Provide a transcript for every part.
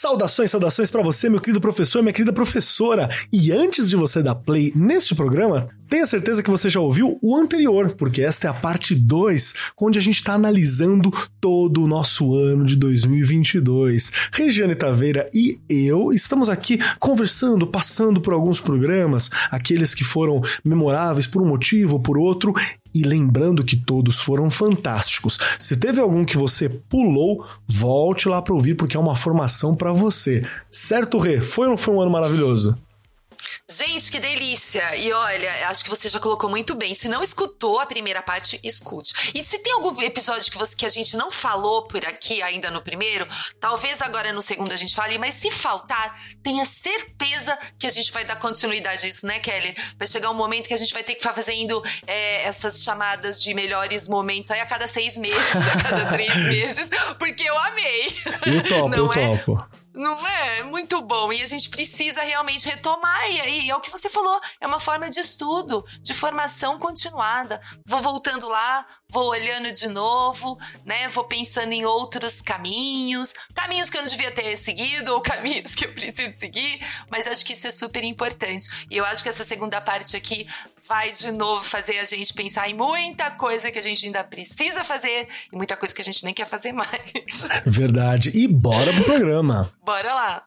Saudações, saudações para você, meu querido professor, minha querida professora. E antes de você dar play neste programa, tenha certeza que você já ouviu o anterior, porque esta é a parte 2, onde a gente está analisando todo o nosso ano de 2022. Regiane Taveira e eu estamos aqui conversando, passando por alguns programas, aqueles que foram memoráveis por um motivo ou por outro, e lembrando que todos foram fantásticos. Se teve algum que você pulou, volte lá para ouvir porque é uma formação para você. Certo, Rê? Foi ou não foi um ano maravilhoso? Gente, que delícia! E olha, acho que você já colocou muito bem. Se não escutou a primeira parte, escute. E se tem algum episódio que, você, que a gente não falou por aqui ainda no primeiro, talvez agora no segundo a gente fale, mas se faltar, tenha certeza que a gente vai dar continuidade a isso, né, Kelly? Vai chegar um momento que a gente vai ter que ficar fazendo é, essas chamadas de melhores momentos aí a cada seis meses, a cada três meses, porque eu amei. Eu topo, não eu é? topo. Não é? Muito bom. E a gente precisa realmente retomar. E aí, é o que você falou, é uma forma de estudo, de formação continuada. Vou voltando lá, vou olhando de novo, né? Vou pensando em outros caminhos, caminhos que eu não devia ter seguido ou caminhos que eu preciso seguir, mas acho que isso é super importante. E eu acho que essa segunda parte aqui vai de novo fazer a gente pensar em muita coisa que a gente ainda precisa fazer e muita coisa que a gente nem quer fazer mais. Verdade. E bora pro programa. Bora lá.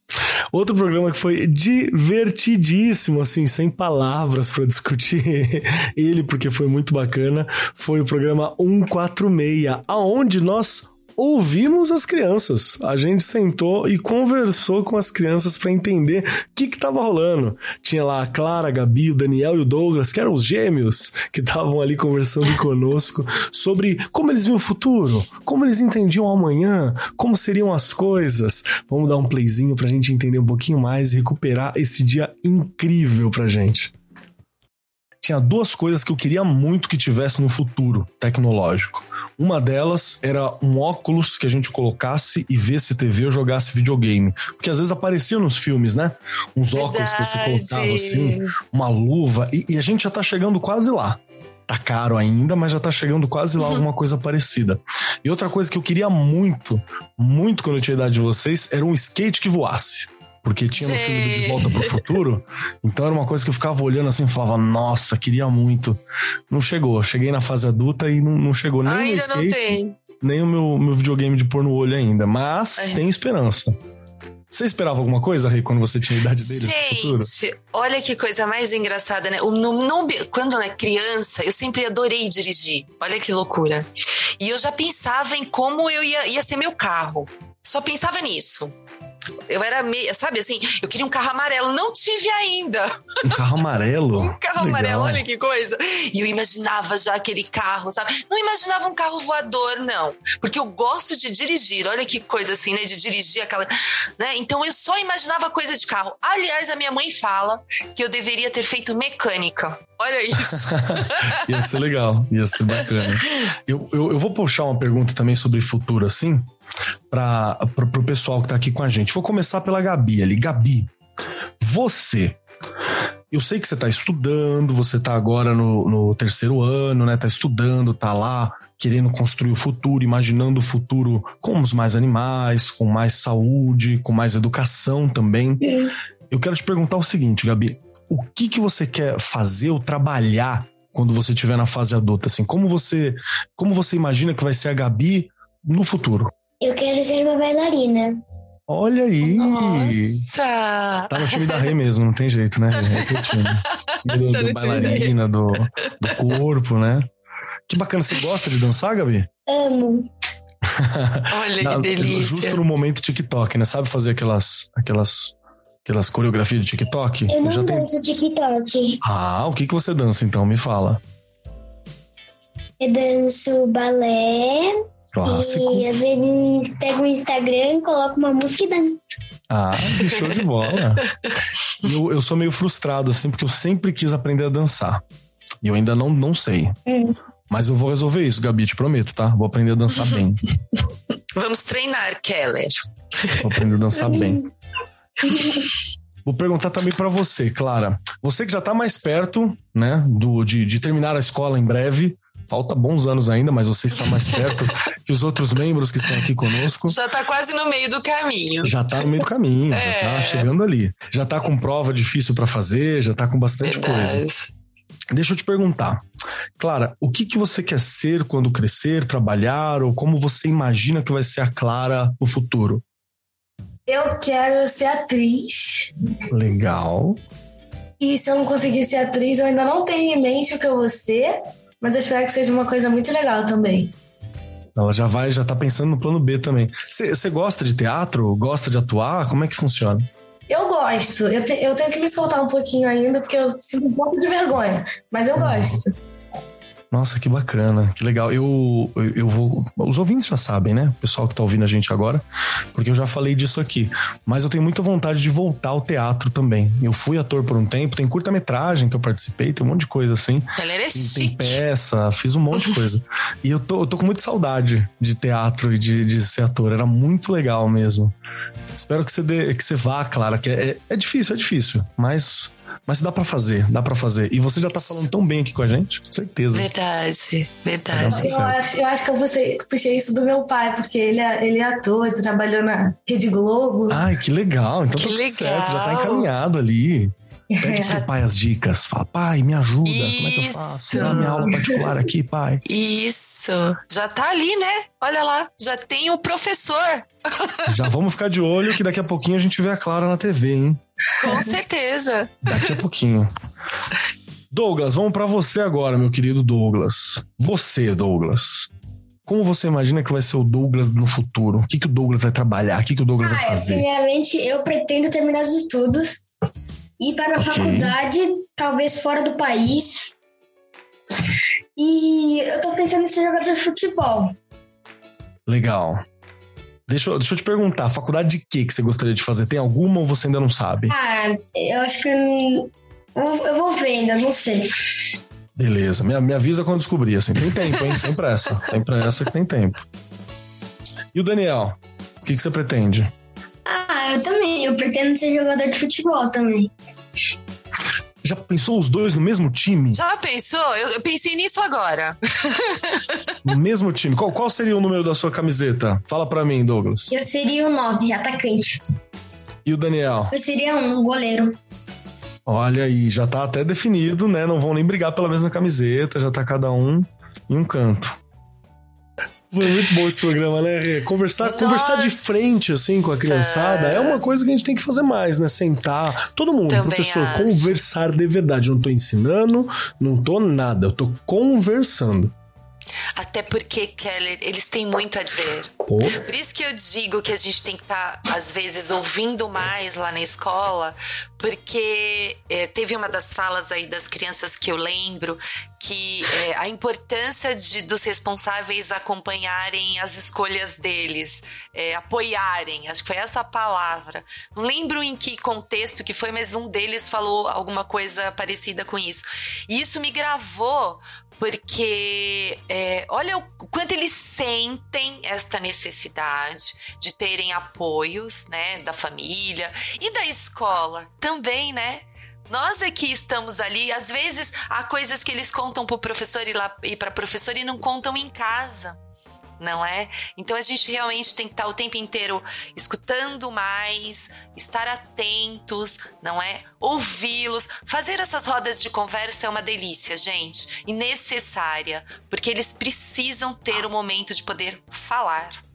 Outro programa que foi divertidíssimo, assim, sem palavras para discutir ele, porque foi muito bacana, foi o programa 146, aonde nós ouvimos as crianças. A gente sentou e conversou com as crianças para entender o que estava rolando. Tinha lá a Clara, a Gabi, o Daniel e o Douglas, que eram os gêmeos, que estavam ali conversando conosco sobre como eles viam o futuro, como eles entendiam amanhã, como seriam as coisas. Vamos dar um playzinho para a gente entender um pouquinho mais e recuperar esse dia incrível pra gente tinha duas coisas que eu queria muito que tivesse no futuro tecnológico. Uma delas era um óculos que a gente colocasse e visse TV ou jogasse videogame. Porque às vezes aparecia nos filmes, né? Uns Verdade. óculos que você colocava assim, uma luva. E, e, a gente já tá chegando quase lá. Tá caro ainda, mas já tá chegando quase lá alguma coisa parecida. E outra coisa que eu queria muito, muito quando eu tinha idade de vocês, era um skate que voasse porque tinha no filme do De Volta pro Futuro. Então era uma coisa que eu ficava olhando assim e falava, nossa, queria muito. Não chegou. Cheguei na fase adulta e não, não chegou nem ainda o skate, não tem. nem o meu, meu videogame de pôr no olho ainda. Mas é. tem esperança. Você esperava alguma coisa, Rei, quando você tinha a idade deles Gente, olha que coisa mais engraçada, né? O, no, no, quando eu era criança, eu sempre adorei dirigir. Olha que loucura. E eu já pensava em como eu ia, ia ser meu carro. Só pensava nisso. Eu era meio, sabe assim, eu queria um carro amarelo, não tive ainda. Um carro amarelo? um carro Legal. amarelo, olha que coisa. E eu imaginava já aquele carro, sabe? Não imaginava um carro voador, não. Porque eu gosto de dirigir, olha que coisa assim, né? De dirigir aquela. Né? Então eu só imaginava coisa de carro. Aliás, a minha mãe fala que eu deveria ter feito mecânica. Olha isso. ia ser legal, ia ser bacana. Eu, eu, eu vou puxar uma pergunta também sobre futuro, assim para o pessoal que está aqui com a gente. Vou começar pela Gabi ali. Gabi, você. Eu sei que você está estudando, você está agora no, no, terceiro ano, né? Tá estudando, tá lá querendo construir o futuro, imaginando o futuro com os mais animais, com mais saúde, com mais educação também. Sim. Eu quero te perguntar o seguinte, Gabi: o que que você quer fazer ou trabalhar quando você estiver na fase adulta? Assim, como você, como você imagina que vai ser a Gabi no futuro? Eu quero ser uma bailarina. Olha aí! Nossa! Tá no time da Rei mesmo, não tem jeito, né? É time. Do, do bailarina, do, do corpo, né? Que bacana, você gosta de dançar, Gabi? Amo. Olha Na, que delícia. Justo no momento TikTok, né? Sabe fazer aquelas, aquelas, aquelas coreografias de TikTok? Eu não já danço tem... TikTok. Ah, o que, que você dança então? Me fala. Eu danço balé, Clássico. E às vezes pego o Instagram, coloco uma música e danço. Ah, que show de bola. eu, eu sou meio frustrado, assim, porque eu sempre quis aprender a dançar. E eu ainda não, não sei. Hum. Mas eu vou resolver isso, Gabi, te prometo, tá? Vou aprender a dançar bem. Vamos treinar, Keller. Vou aprender a dançar bem. Vou perguntar também para você, Clara. Você que já tá mais perto, né, do, de, de terminar a escola em breve. Falta bons anos ainda, mas você está mais perto que os outros membros que estão aqui conosco. Já tá quase no meio do caminho. Já tá no meio do caminho, É. já tá chegando ali. Já tá com prova difícil para fazer, já tá com bastante coisa. Verdade. Deixa eu te perguntar. Clara, o que, que você quer ser quando crescer, trabalhar, ou como você imagina que vai ser a Clara no futuro? Eu quero ser atriz. Legal. E se eu não conseguir ser atriz, eu ainda não tenho em mente o que eu vou ser, mas eu espero que seja uma coisa muito legal também. Ela já vai, já tá pensando no plano B também. Você gosta de teatro? Gosta de atuar? Como é que funciona? Eu gosto. Eu, te- eu tenho que me soltar um pouquinho ainda, porque eu sinto um pouco de vergonha. Mas eu gosto. Nossa, que bacana, que legal. Eu, eu, eu vou. Os ouvintes já sabem, né? O pessoal que tá ouvindo a gente agora, porque eu já falei disso aqui. Mas eu tenho muita vontade de voltar ao teatro também. Eu fui ator por um tempo, tem curta-metragem que eu participei, tem um monte de coisa assim. Galera é Tem, tem peça, fiz um monte de coisa. e eu tô, eu tô com muita saudade de teatro e de, de ser ator. Era muito legal mesmo. Espero que você, dê, que você vá, Clara, que é, é difícil, é difícil. Mas, mas dá pra fazer, dá pra fazer. E você já tá falando tão bem aqui com a gente, com certeza. Verdade, verdade. Tá Eu acho, eu acho que eu puxei, puxei isso do meu pai, porque ele é, ele é ator, trabalhou na Rede Globo. Ai, que legal. Então Que tá tudo legal. certo, já tá encaminhado ali. Pede pro pai as dicas. Fala, pai, me ajuda. Como é que eu faço? Isso. Dá minha aula particular aqui, pai. Isso. Já tá ali, né? Olha lá, já tem o professor. Já vamos ficar de olho que daqui a pouquinho a gente vê a Clara na TV, hein? Com certeza. Daqui a pouquinho. Douglas, vamos pra você agora, meu querido Douglas. Você, Douglas. Como você imagina que vai ser o Douglas no futuro? O que, que o Douglas vai trabalhar? O que, que o Douglas vai Ah, fazer? primeiramente, eu pretendo terminar os estudos, ir para a Ok. faculdade, talvez fora do país. E eu tô pensando em ser jogador de futebol. Legal. Deixa eu, deixa eu te perguntar, faculdade de que que você gostaria de fazer? Tem alguma ou você ainda não sabe? Ah, eu acho que eu, não- eu, eu vou ver ainda, não sei. Beleza, me, me avisa quando descobrir, assim. Tem tempo, hein? Sem pressa. Sem pressa que tem tempo. E o Daniel? O que, que você pretende? Ah, eu também, eu pretendo ser jogador de futebol também. Já pensou os dois no mesmo time? Já pensou? Eu, eu pensei nisso agora. No mesmo time? Qual, qual seria o número da sua camiseta? Fala pra mim, Douglas. Eu seria o 9, atacante. E o Daniel? Eu seria um goleiro. Olha aí, já tá até definido, né? Não vão nem brigar pela mesma camiseta, já tá cada um em um canto. Foi muito bom esse programa, né? Conversar, Nossa! conversar de frente, assim, com a criançada, é uma coisa que a gente tem que fazer mais, né? Sentar, todo mundo, Também professor, acho. conversar de verdade. Eu não tô ensinando, não tô nada, eu tô conversando. Até porque, Keller, eles têm muito a dizer. Pô, Por isso que eu digo que a gente tem que estar, às vezes, ouvindo mais lá na escola, porque é, teve uma das falas aí das crianças que eu lembro que é, a importância de, dos responsáveis acompanharem as escolhas deles, é, apoiarem, acho que foi essa a palavra. Não lembro em que contexto que foi, mas um deles falou alguma coisa parecida com isso. E isso me gravou porque é, olha o quanto eles sentem esta necessidade de terem apoios, né, da família e da escola também, né? Nós aqui estamos ali, às vezes há coisas que eles contam pro professor e lá e para professora e não contam em casa. Não é? Então a gente realmente tem que estar o tempo inteiro escutando mais, estar atentos, não é? Ouvi-los. Fazer essas rodas de conversa é uma delícia, gente, e necessária, porque eles precisam ter o momento de poder falar.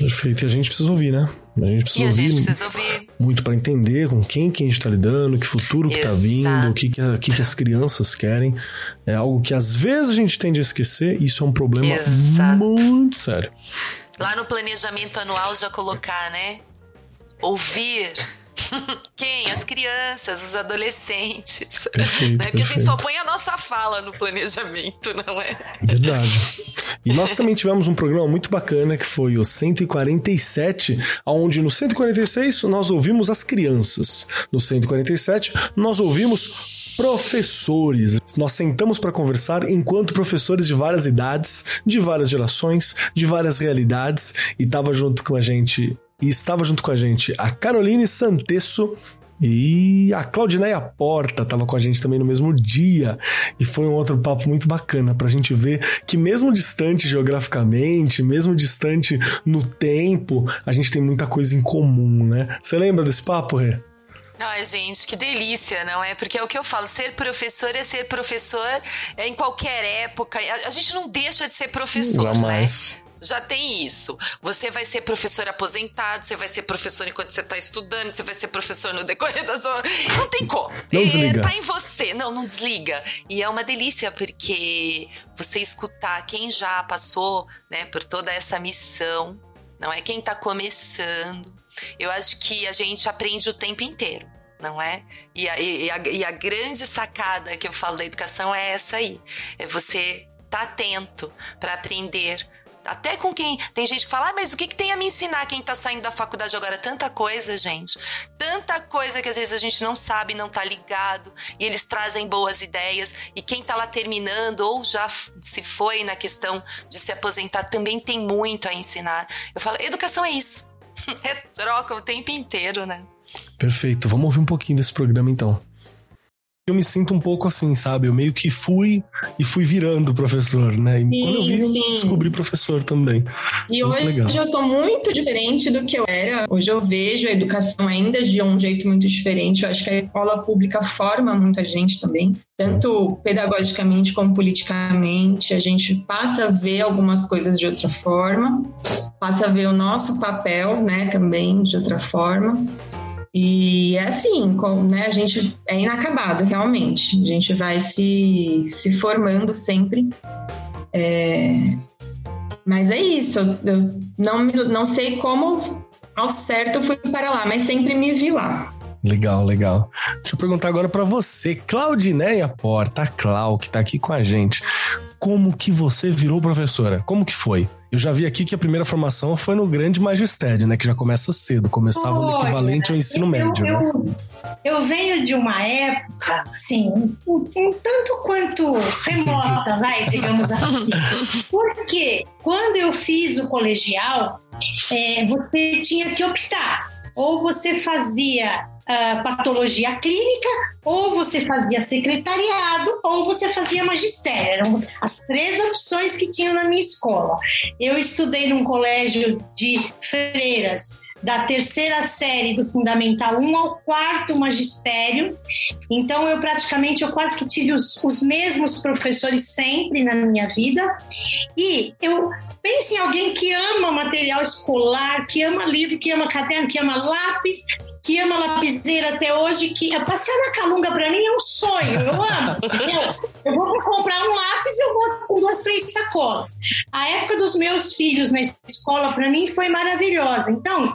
Perfeito. E a gente precisa ouvir, né? A gente precisa E ouvir gente precisa ouvir. muito pra entender com quem que a gente tá lidando, que futuro que tá Exato. vindo, o que que, a- que que as crianças querem. É algo que às vezes a gente tende a esquecer e isso é um problema Exato. muito sério. Lá no planejamento anual já colocar, né? Ouvir. Quem? As crianças, os adolescentes. Perfeito, Né? Porque a gente perfeito. só põe a nossa fala no planejamento, não é? Verdade. E nós também tivemos um programa muito bacana que foi o 147, onde no 146 nós ouvimos as crianças. No 147 nós ouvimos professores. Nós sentamos para conversar enquanto professores de várias idades, de várias gerações, de várias realidades e tava junto com a gente E estava junto com a gente a Caroline Santesso e a Claudineia Porta estava com a gente também no mesmo dia. E foi um outro papo muito bacana para a gente ver que, mesmo distante geograficamente, mesmo distante no tempo, a gente tem muita coisa em comum, né? Você lembra desse papo, Rê? Ai, gente, que delícia, não é? Porque é o que eu falo, ser professor é ser professor em qualquer época. A, gente não deixa de ser professor, Jamais. né? Já tem isso. Você vai ser professor aposentado, você vai ser professor enquanto você está estudando, você vai ser professor no decorrer da sua. Não tem como. Não desliga. Tá em você. Não, não desliga. E é uma delícia, porque você escutar quem já passou né, por toda essa missão, não é quem está começando. Eu acho que a gente aprende o tempo inteiro não é? E a, e, a, e a, grande sacada que eu falo da educação é essa aí: é você estar tá atento para aprender até com quem. Tem gente que fala, ah, mas o que, que tem a me ensinar quem tá saindo da faculdade agora? Tanta coisa, gente. Tanta coisa que às vezes a gente não sabe, não tá ligado. E eles trazem boas ideias. E quem tá lá terminando ou já se foi na questão de se aposentar também tem muito a ensinar. Eu falo, educação é isso. É troca o tempo inteiro, né? Perfeito. Vamos ouvir um pouquinho desse programa então eu me sinto um pouco assim, sabe? Eu meio que fui e fui virando professor, né? E sim, quando eu vi, eu descobri professor também. E muito hoje legal. eu sou muito diferente do que eu era. Hoje eu vejo a educação ainda de um jeito muito diferente. Eu acho que a escola pública forma muita gente também, tanto pedagogicamente como politicamente. A gente passa a ver algumas coisas de outra forma, passa a ver o nosso papel, né, também de outra forma. E é assim, né, a gente é inacabado, realmente. A gente vai se, se formando sempre. É, mas é isso, eu não, não sei como ao certo fui para lá, mas sempre me vi lá. Legal, legal. Deixa eu perguntar agora para você, Claudineia Porta, a Clau, que tá aqui com a gente. Como que você virou professora? Como que foi? Eu já vi aqui que a primeira formação foi no grande magistério, né? Que já começa cedo, começava no equivalente ao ensino eu, médio. Eu, né? eu venho de uma época, assim, um, um tanto quanto remota, vai, digamos assim. Porque quando eu fiz o colegial, é, você tinha que optar. Ou você fazia uh, patologia clínica, ou você fazia secretariado, ou você fazia magistério. Eram as três opções que tinham na minha escola. Eu estudei num colégio de freiras da terceira série do Fundamental 1 ao quarto magistério. Então, eu praticamente, eu quase que tive os, os mesmos professores sempre na minha vida. E eu pense em alguém que ama material escolar, que ama livro, que ama caderno, que ama lápis, que ama lapiseira até hoje, que passear na Calunga para mim é um sonho, eu amo? Eu vou comprar um lápis e eu vou com duas, três sacolas. A época dos meus filhos na escola para mim foi maravilhosa. Então,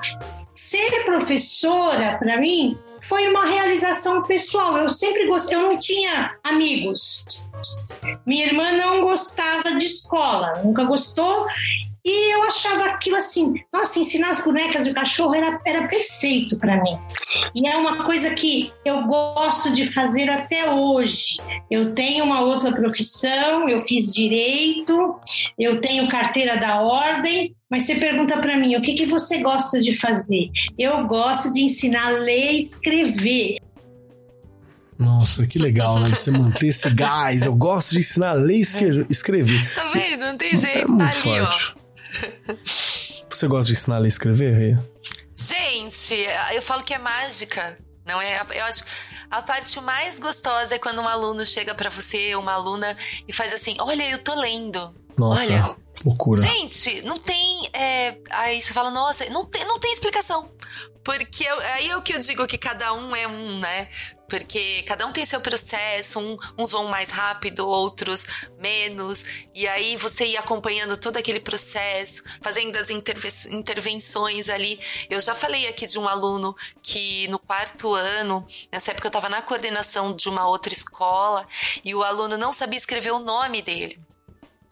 ser professora para mim foi uma realização pessoal. Eu sempre gostei, eu não tinha amigos. Minha irmã não gostava de escola, nunca gostou. E eu achava aquilo assim, nossa, ensinar as bonecas de cachorro era, era perfeito para mim. E é uma coisa que eu gosto de fazer até hoje. Eu tenho uma outra profissão, eu fiz direito, eu tenho carteira da ordem, mas você pergunta para mim, o que, que você gosta de fazer? Eu gosto de ensinar a ler e escrever. Nossa, que legal, né? Você manter esse gás. Eu gosto de ensinar a ler e escrever. Tá vendo? Não tem jeito, é muito tá ali, forte. Ó. Você gosta de ensinar a escrever, Rê? Gente, eu falo que é mágica, não é? Eu acho a parte mais gostosa é quando um aluno chega para você, uma aluna, e faz assim: Olha, eu tô lendo. Nossa. Olha, loucura. Gente, não tem. É... Aí você fala, nossa, não tem, não tem explicação. Porque eu, aí é o que eu digo que cada um é um, né? Porque cada um tem seu processo, um, uns vão mais rápido, outros menos. E aí você ir acompanhando todo aquele processo, fazendo as intervenções ali. Eu já falei aqui de um aluno que no quarto ano, nessa época eu estava na coordenação de uma outra escola, e o aluno não sabia escrever o nome dele.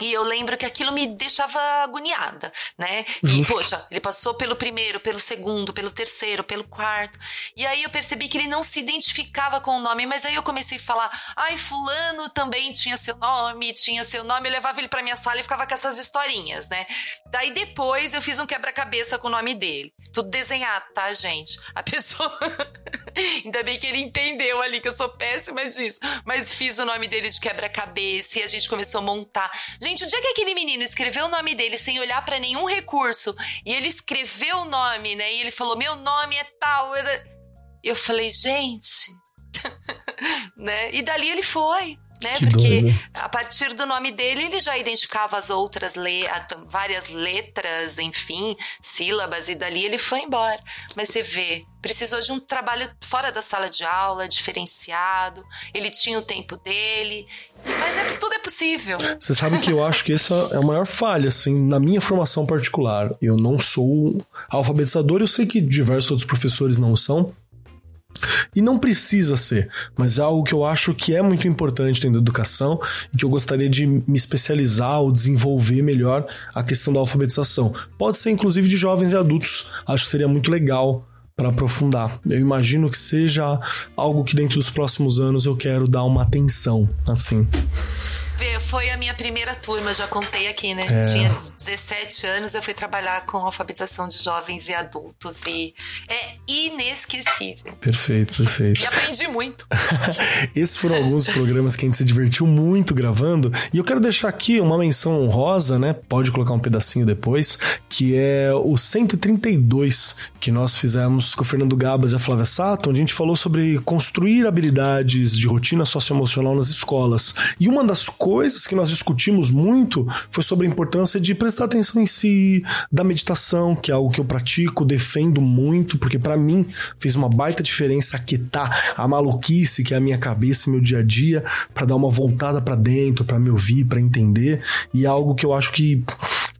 E eu lembro que aquilo me deixava agoniada, né? E, poxa, ele passou pelo primeiro, pelo segundo, pelo terceiro, pelo quarto. E aí eu percebi que ele não se identificava com o nome, mas aí eu comecei a falar: ai, Fulano também tinha seu nome, tinha seu nome. Eu levava ele pra minha sala e ficava com essas historinhas, né? Daí depois eu fiz um quebra-cabeça com o nome dele. Tudo desenhado, tá, gente? A pessoa. Ainda bem que ele entendeu ali que eu sou péssima disso. Mas fiz o nome dele de quebra-cabeça e a gente começou a montar. Gente, o dia que aquele menino escreveu o nome dele sem olhar para nenhum recurso e ele escreveu o nome, né? E ele falou: Meu nome é tal. Eu falei, gente. né? E dali ele foi né? Que Porque doido. a partir do nome dele ele já identificava as outras le várias letras, enfim, sílabas e dali ele foi embora. Mas você vê, precisou de um trabalho fora da sala de aula, diferenciado. Ele tinha o tempo dele, mas é, tudo é possível. Você sabe que eu acho que essa é a maior falha, assim, na minha formação particular. Eu não sou alfabetizador, eu sei que diversos outros professores não são. E não precisa ser, mas é algo que eu acho que é muito importante dentro da educação e que eu gostaria de me especializar ou desenvolver melhor a questão da alfabetização. Pode ser inclusive de jovens e adultos, acho que seria muito legal para aprofundar. Eu imagino que seja algo que dentro dos próximos anos eu quero dar uma atenção, assim. Foi a minha primeira turma, já contei aqui, né? É. Tinha 17 anos, eu fui trabalhar com alfabetização de jovens e adultos e é inesquecível. Perfeito, perfeito. E aprendi muito. Esses foram alguns programas que a gente se divertiu muito gravando. E eu quero deixar aqui uma menção honrosa, né? Pode colocar um pedacinho depois, que é o 132 que nós fizemos com o Fernando Gabas e a Flávia Sato, onde a gente falou sobre construir habilidades de rotina socioemocional nas escolas. E uma das coisas que nós discutimos muito foi sobre a importância de prestar atenção em si, da meditação, que é algo que eu pratico, defendo muito, porque para mim fez uma baita diferença aquietar a maluquice que é a minha cabeça e meu dia a dia, para dar uma voltada para dentro, para me ouvir, para entender, e é algo que eu acho que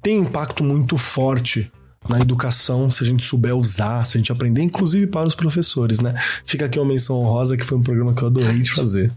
tem impacto muito forte na educação, se a gente souber usar, se a gente aprender, inclusive para os professores, né? Fica aqui uma menção honrosa que foi um programa que eu adorei de fazer.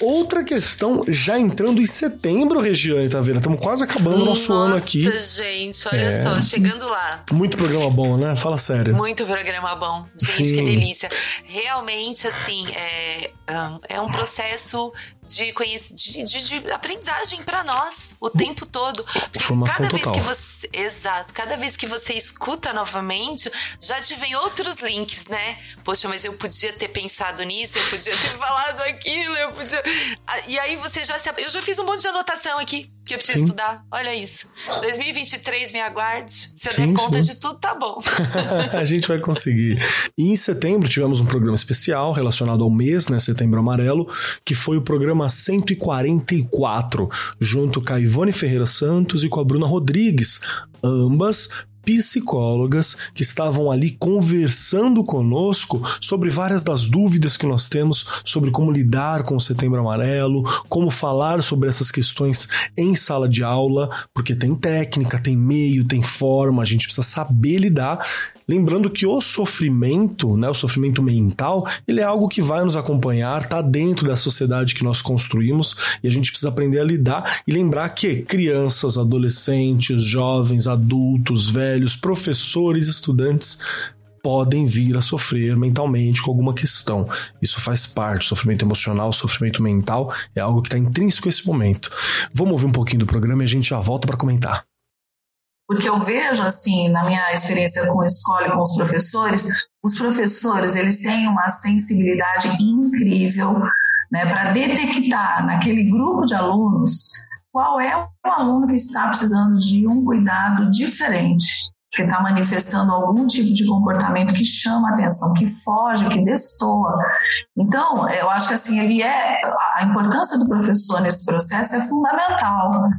Outra questão, já entrando em setembro, Regiane, tá vendo? Estamos quase acabando o nosso Nossa, ano aqui. gente, olha É. só, chegando lá. Muito programa bom, né? Fala sério. Muito programa bom. Gente, Sim. que delícia. Realmente, assim, é, ah, é um processo de, de, de- de aprendizagem para nós o tempo todo. Porque Formação cada total. vez que você. Exato. Cada vez que você escuta novamente, já te vem outros links, né? Poxa, mas eu podia ter pensado nisso, eu podia ter falado aquilo, eu podia. Ah, E aí você já se. Eu já fiz um monte de anotação aqui que eu preciso Sim. estudar. Olha isso. 2023, me aguarde. Se eu Sim, der conta sim. de tudo, tá bom. a gente vai conseguir. E em setembro tivemos um programa especial relacionado ao mês, né, Setembro Amarelo, que foi o programa 144, junto com a Ivone Ferreira Santos e com a Bruna Rodrigues, ambas psicólogas que estavam ali conversando conosco sobre várias das dúvidas que nós temos sobre como lidar com o Setembro Amarelo, como falar sobre essas questões em sala de aula, porque tem técnica, tem meio, tem forma, a gente precisa saber lidar. Lembrando que o sofrimento, né, o sofrimento mental, ele é algo que vai nos acompanhar, tá dentro da sociedade que nós construímos e a gente precisa aprender a lidar e lembrar que crianças, adolescentes, jovens, adultos, velhos, professores, estudantes podem vir a sofrer mentalmente com alguma questão. Isso faz parte, sofrimento emocional, sofrimento mental é algo que está intrínseco a esse momento. Vamos ouvir um pouquinho do programa e a gente já volta para comentar. Porque eu vejo, assim, na minha experiência com a escola e com os professores, os professores, eles têm uma sensibilidade incrível né, para detectar naquele grupo de alunos qual é o aluno que está precisando de um cuidado diferente, que está manifestando algum tipo de comportamento que chama atenção, que foge, que destoa. Então, eu acho que assim, ele é a importância do professor nesse processo é fundamental.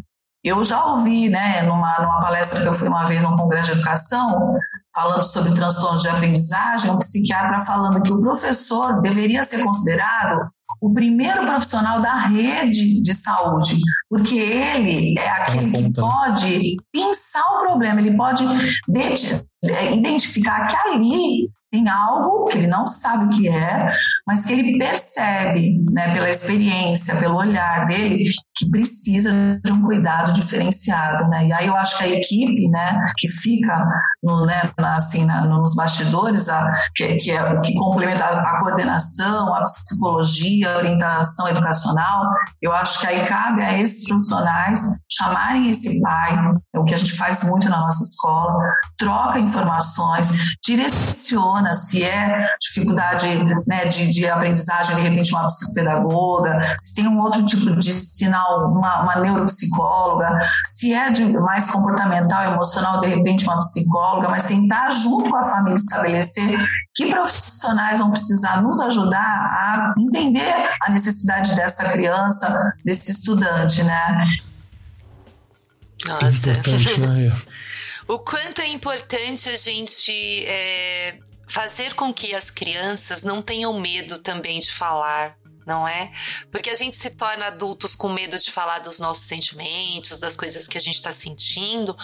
Eu já ouvi, né, numa, numa palestra que eu fui uma vez num congresso de educação, falando sobre transtornos de aprendizagem, um psiquiatra falando que o professor deveria ser considerado o primeiro profissional da rede de saúde, porque ele é aquele que né? pode pensar o problema, ele pode de- identificar que ali tem algo que ele não sabe o que é, mas que ele percebe, né, pela experiência, pelo olhar dele, que precisa de um cuidado diferenciado, né? E aí eu acho que a equipe, né, que fica no, né, assim, na, nos bastidores, a, que, que, é, que complementa a, a coordenação, a psicologia, a orientação educacional, eu acho que aí cabe a esses profissionais chamarem esse pai, é o que a gente faz muito na nossa escola, troca informações, direciona se é dificuldade né, de, de aprendizagem, de repente uma psicopedagoga, se tem um outro tipo de sinal, uma, uma neuropsicóloga, se é de mais comportamental, emocional, de repente uma psicóloga, mas tentar junto com a família estabelecer que profissionais vão precisar nos ajudar a entender a necessidade dessa criança, desse estudante, né? Nossa. Importante, né? o quanto é importante a gente é, fazer com que as crianças não tenham medo também de falar, não é? Porque a gente se torna adultos com medo de falar dos nossos sentimentos, das coisas que a gente está sentindo,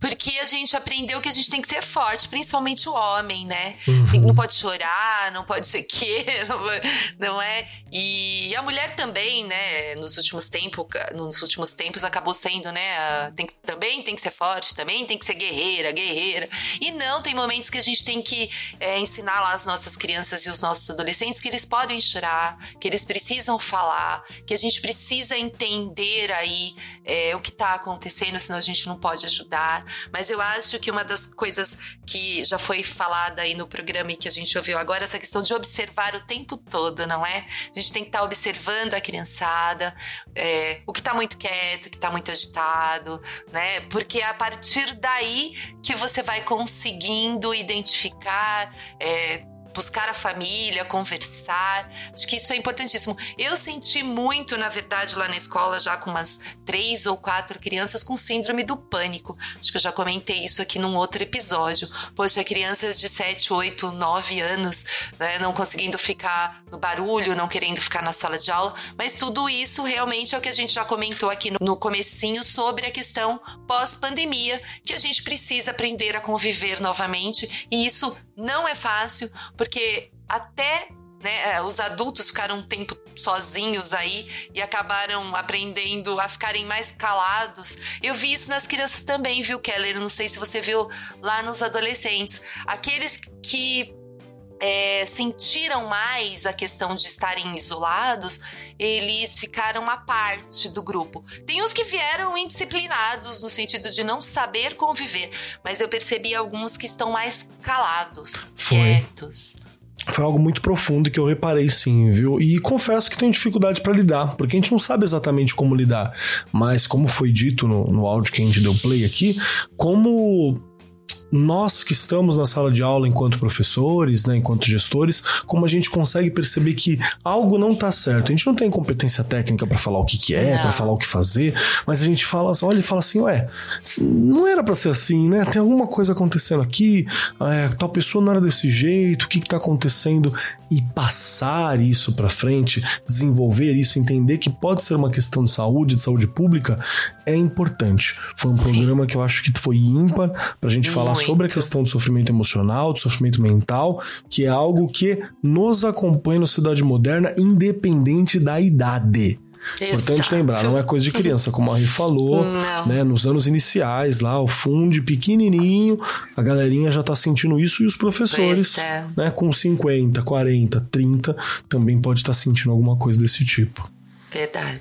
porque a gente aprendeu que a gente tem que ser forte, principalmente o homem, né? Uhum. Não pode chorar, não pode ser que, não é? E a mulher também, né? Nos últimos tempos, nos últimos tempos acabou sendo, né? Tem que, também tem que ser forte, também tem que ser guerreira, guerreira. E não, tem momentos que a gente tem que é, ensinar lá as nossas crianças e os nossos adolescentes que eles podem chorar, que eles precisam falar, que a gente precisa entender aí é, o que está acontecendo, senão a gente não pode ajudar. Mas eu acho que uma das coisas que já foi falada aí no programa e que a gente ouviu agora, essa questão de observar o tempo todo, não é? A gente tem que estar tá observando a criançada, é, o que está muito quieto, o que está muito agitado, né? Porque é a partir daí que você vai conseguindo identificar. É, buscar a família, conversar. Acho que isso é importantíssimo. Eu senti muito, na verdade, lá na escola, já com umas três ou quatro crianças com síndrome do pânico. Acho que eu já comentei isso aqui num outro episódio. Poxa, crianças de 7, 8, 9 anos, né, não conseguindo ficar no barulho, não querendo ficar na sala de aula. Mas tudo isso realmente é o que a gente já comentou aqui no, comecinho sobre a questão pós-pandemia, que a gente precisa aprender a conviver novamente. E isso não é fácil, porque até né, é, os adultos ficaram um tempo sozinhos aí e acabaram aprendendo a ficarem mais calados. Eu vi isso nas crianças também, viu, Keller? Não sei se você viu lá nos adolescentes. Aqueles que é, sentiram mais a questão de estarem isolados, eles ficaram à parte do grupo. Tem uns que vieram indisciplinados, no sentido de não saber conviver, mas eu percebi alguns que estão mais calados, Foi. quietos. Foi algo muito profundo que eu reparei sim, viu? E confesso que tenho dificuldade para lidar, porque a gente não sabe exatamente como lidar. Mas, como foi dito no, no áudio que a gente deu play aqui, como nós que estamos na sala de aula enquanto professores, né, enquanto gestores, como a gente consegue perceber que algo não está certo. A gente não tem competência técnica para falar o que, que é, para falar o que fazer, mas a gente fala, olha e fala assim, ué, não era para ser assim, né? Tem alguma coisa acontecendo aqui, é, tal pessoa não era desse jeito, o que está acontecendo? E passar isso para frente, desenvolver isso, entender que pode ser uma questão de saúde, de saúde pública, é importante. Foi um Sim. programa que eu acho que foi ímpar pra gente falar Muito. sobre a questão do sofrimento emocional, do sofrimento mental, que é algo que nos acompanha na sociedade moderna, independente da idade. Importante Exato. lembrar, não é coisa de criança, como a Ri falou, Não. né? Nos anos iniciais, lá, o fundo pequenininho, a galerinha já tá sentindo isso e os professores, é. né, com 50, 40, 30, também pode estar sentindo alguma coisa desse tipo. Verdade.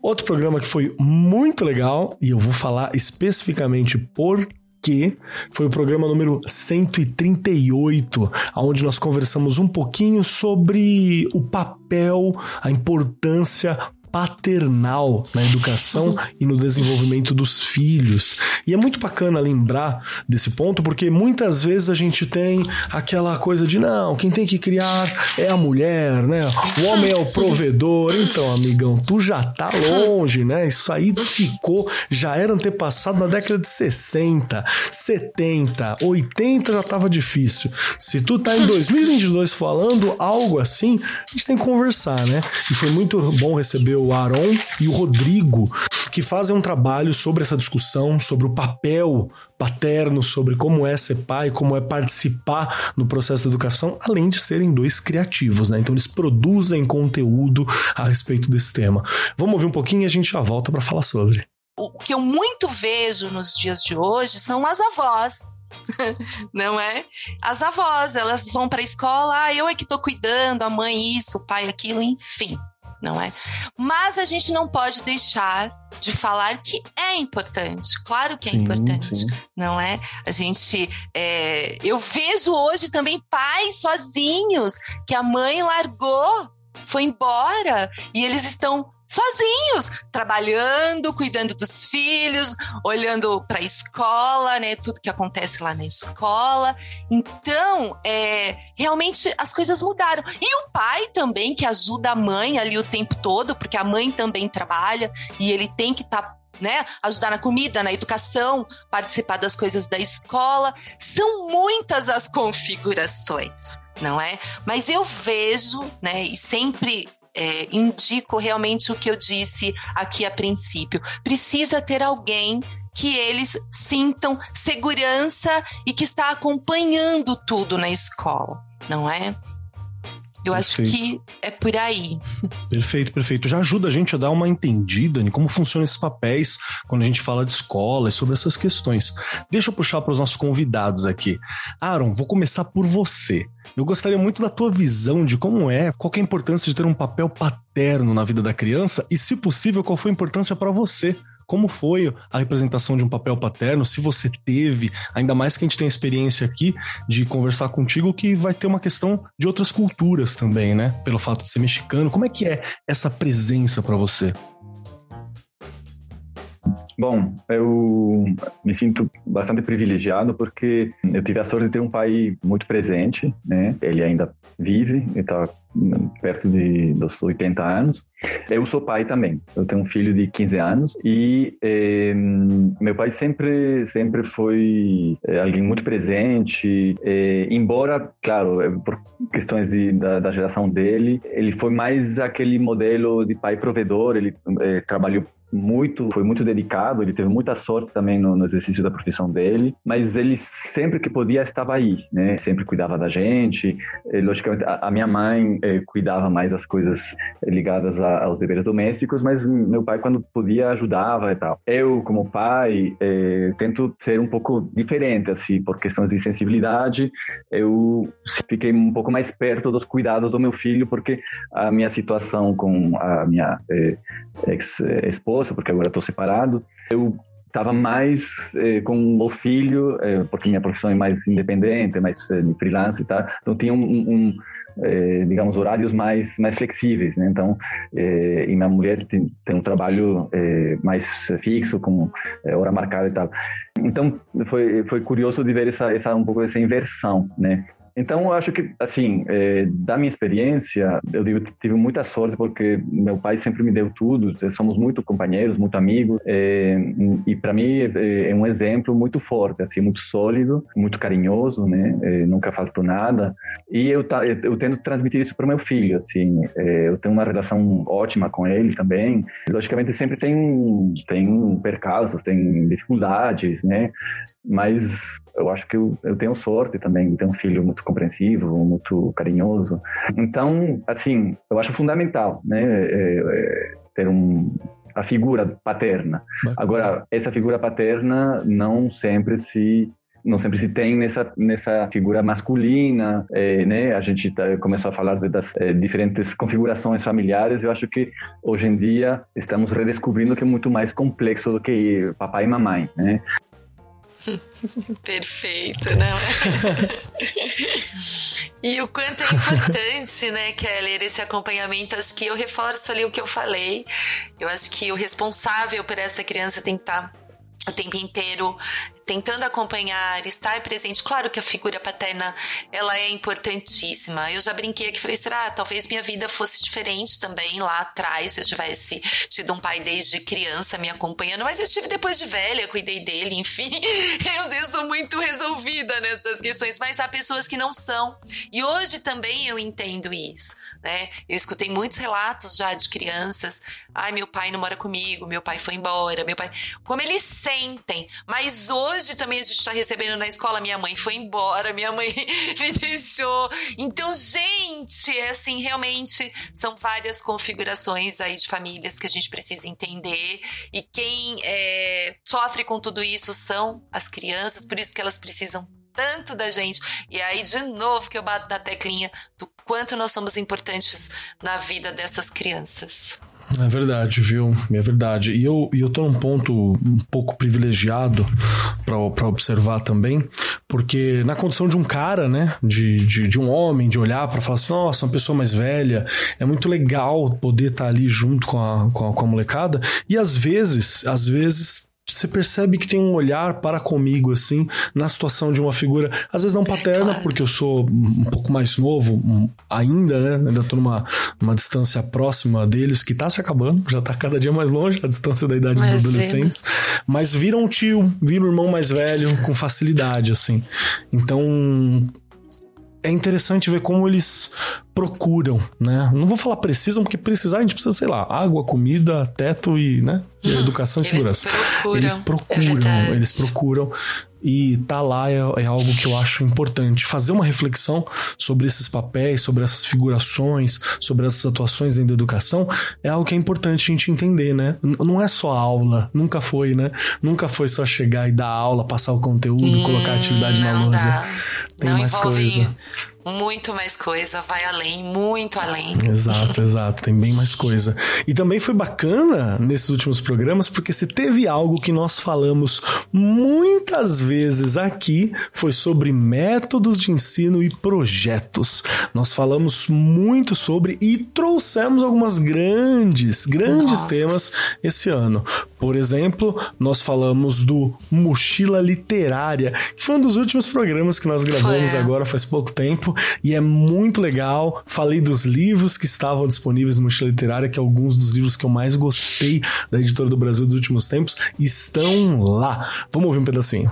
Outro programa que foi muito legal, e eu vou falar especificamente por quê, foi o programa número 138, onde nós conversamos um pouquinho sobre o papel, a importância paternal na educação e no desenvolvimento dos filhos. E é muito bacana lembrar desse ponto, porque muitas vezes a gente tem aquela coisa de não, quem tem que criar é a mulher, né? O homem é o provedor. Então, amigão, tu já tá longe, né? Isso aí ficou, já era antepassado na década de 60, 70, 80 já tava difícil. Se tu tá em 2022 falando algo assim, a gente tem que conversar, né? E foi muito bom receber o Aaron e o Rodrigo, que fazem um trabalho sobre essa discussão, sobre o papel paterno, sobre como é ser pai, como é participar no processo de educação, além de serem dois criativos, né? Então eles produzem conteúdo a respeito desse tema. Vamos ouvir um pouquinho e a gente já volta para falar sobre. O que eu muito vejo nos dias de hoje são as avós não é? As avós, elas vão para a escola, ah, eu é que estou cuidando, a mãe isso, o pai aquilo, enfim, não é? Mas a gente não pode deixar de falar que é importante, claro que é sim, importante, sim. não é? A gente, é, eu vejo hoje também pais sozinhos que a mãe largou, foi embora e eles estão sozinhos, trabalhando, cuidando dos filhos, olhando para a escola, né? Tudo que acontece lá na escola. Então, é, realmente as coisas mudaram. E o pai também, que ajuda a mãe ali o tempo todo, porque a mãe também trabalha e ele tem que estar. Tá né? Ajudar na comida, na educação, participar das coisas da escola. São muitas as configurações, não é? Mas eu vejo, né? E sempre é, indico realmente o que eu disse aqui a princípio. Precisa ter alguém que eles sintam segurança e que está acompanhando tudo na escola, não é? Eu perfeito. acho que é por aí. Perfeito, perfeito. Já ajuda a gente a dar uma entendida em como funcionam esses papéis quando a gente fala de escola e sobre essas questões. Deixa eu puxar para os nossos convidados aqui. Aaron, vou começar por você. Eu gostaria muito da tua visão de como é, qual é a importância de ter um papel paterno na vida da criança e, se possível, qual foi a importância para você como foi a representação de um papel paterno? Se você teve, ainda mais que a gente tem a experiência aqui de conversar contigo, que vai ter uma questão de outras culturas também, né? Pelo fato de ser mexicano. Como é que é essa presença para você? Bom, eu me sinto bastante privilegiado porque eu tive a sorte de ter um pai muito presente, né? Ele ainda vive, ele está perto de, dos 80 anos. Eu sou pai também. Eu tenho um filho de 15 anos e eh, meu pai sempre sempre foi eh, alguém muito presente. Eh, embora, claro, por questões de, da, da, geração dele, ele foi mais aquele modelo de pai provedor. Ele trabalhou muito, foi muito dedicado, ele teve muita sorte também no, no, exercício da profissão dele, mas ele sempre que podia estava aí, né? Sempre cuidava da gente. E, logicamente, a, a, minha mãe eh, cuidava mais das coisas ligadas a, aos deveres domésticos, mas meu pai, quando podia, ajudava e tal. Eu, como pai, eh, tento ser um pouco diferente, assim, por questões de sensibilidade. Eu fiquei um pouco mais perto dos cuidados do meu filho, porque a minha situação com a minha eh, ex-esposa moça, porque agora estou separado. Eu estava mais eh, com o filho, eh, porque minha profissão é mais independente, mais eh, de freelance tal. Então tinha um, um eh, digamos, horários mais mais flexíveis, né? Então, eh, e minha mulher tem, tem um trabalho eh, mais fixo, com hora marcada e tal. Então, foi foi curioso de ver essa essa um pouco essa inversão, né? Então, eu acho que, assim, é, da minha experiência, eu digo, tive muita sorte porque meu pai sempre me deu tudo. Somos muito companheiros, muito amigos. É, e para mim é, é, um exemplo muito forte, assim, muito sólido, muito carinhoso, né? Nunca faltou nada. E eu, eu tento transmitir isso para meu filho, assim. Eu tenho uma relação ótima com ele também. Logicamente, sempre tem tem percalços, tem dificuldades, né? Mas eu acho que eu, eu tenho sorte também de ter um filho muito compreensivo, muito carinhoso. Então, assim, eu acho fundamental, né, é, é, ter um, a figura paterna. Agora, essa figura paterna não sempre se não sempre se tem nessa nessa figura masculina, é, né? A gente tá, começou a falar das é, diferentes configurações familiares. Eu acho que hoje em dia estamos redescobrindo que é muito mais complexo do que papai e mamãe, né? Perfeito, não é? e o quanto é importante, né, Keller, esse acompanhamento. Acho que eu reforço ali o que eu falei. Eu acho que o responsável por essa criança tem que estar o tempo inteiro tentando acompanhar, estar presente. Claro que a figura paterna, ela é importantíssima. Eu já brinquei aqui, falei, será, talvez minha vida fosse diferente também lá atrás, se eu tivesse tido um pai desde criança me acompanhando, mas eu tive depois de velha, cuidei dele, enfim. Eu, eu sou muito resolvida nessas questões, mas há pessoas que não são. E hoje também eu entendo isso, né? Eu escutei muitos relatos já de crianças, ai, meu pai não mora comigo, meu pai foi embora, meu pai, como eles sentem. Mas hoje também a gente está recebendo na escola, minha mãe foi embora, minha mãe me deixou. Então, gente, é assim, realmente são várias configurações aí de famílias que a gente precisa entender. E quem é, sofre com tudo isso são as crianças, por isso que elas precisam tanto da gente. E aí, de novo, que eu bato na teclinha do quanto nós somos importantes na vida dessas crianças. É verdade, viu? É verdade. E eu, eu tô num ponto um pouco privilegiado para observar também, porque na condição de um cara, né? De, de, de um homem, de olhar para falar assim, nossa, uma pessoa mais velha, é muito legal poder estar tá ali junto com a, com a, com a molecada. E às vezes, às vezes você percebe que tem um olhar para comigo, assim, na situação de uma figura, às vezes não paterna, claro. porque eu sou um pouco mais novo ainda, né? Ainda tô numa, numa distância próxima deles, que tá se acabando, já tá cada dia mais longe a distância da idade mas dos adolescentes. Mas viram um tio, viram um irmão mais velho com facilidade, assim. Então, é interessante ver como eles procuram, né? Não vou falar precisam, porque precisar a gente precisa, sei lá, água, comida, teto e, né? E educação e segurança. Procuram, eles procuram, é eles procuram. E tá lá é, é, algo que eu acho importante. Fazer uma reflexão sobre esses papéis, sobre essas figurações, sobre essas atuações dentro da educação, é algo que é importante a gente entender, né? Não é só aula, nunca foi, né? Nunca foi só chegar e dar aula, passar o conteúdo, hum, colocar a atividade na lousa. Dá. Tem não mais coisa muito mais coisa, vai além, muito além. Exato, exato, tem bem mais coisa. E também foi bacana nesses últimos programas, porque se teve algo que nós falamos muitas vezes aqui, foi sobre métodos de ensino e projetos. Nós falamos muito sobre e trouxemos algumas grandes, grandes Nossa. temas esse ano. Por exemplo, nós falamos do Mochila Literária, que foi um dos últimos programas que nós gravamos foi. agora faz pouco tempo e é muito legal. Falei dos livros que estavam disponíveis no Mochila Literária, que alguns dos livros que eu mais gostei da editora do Brasil dos últimos tempos estão lá. Vamos ouvir um pedacinho.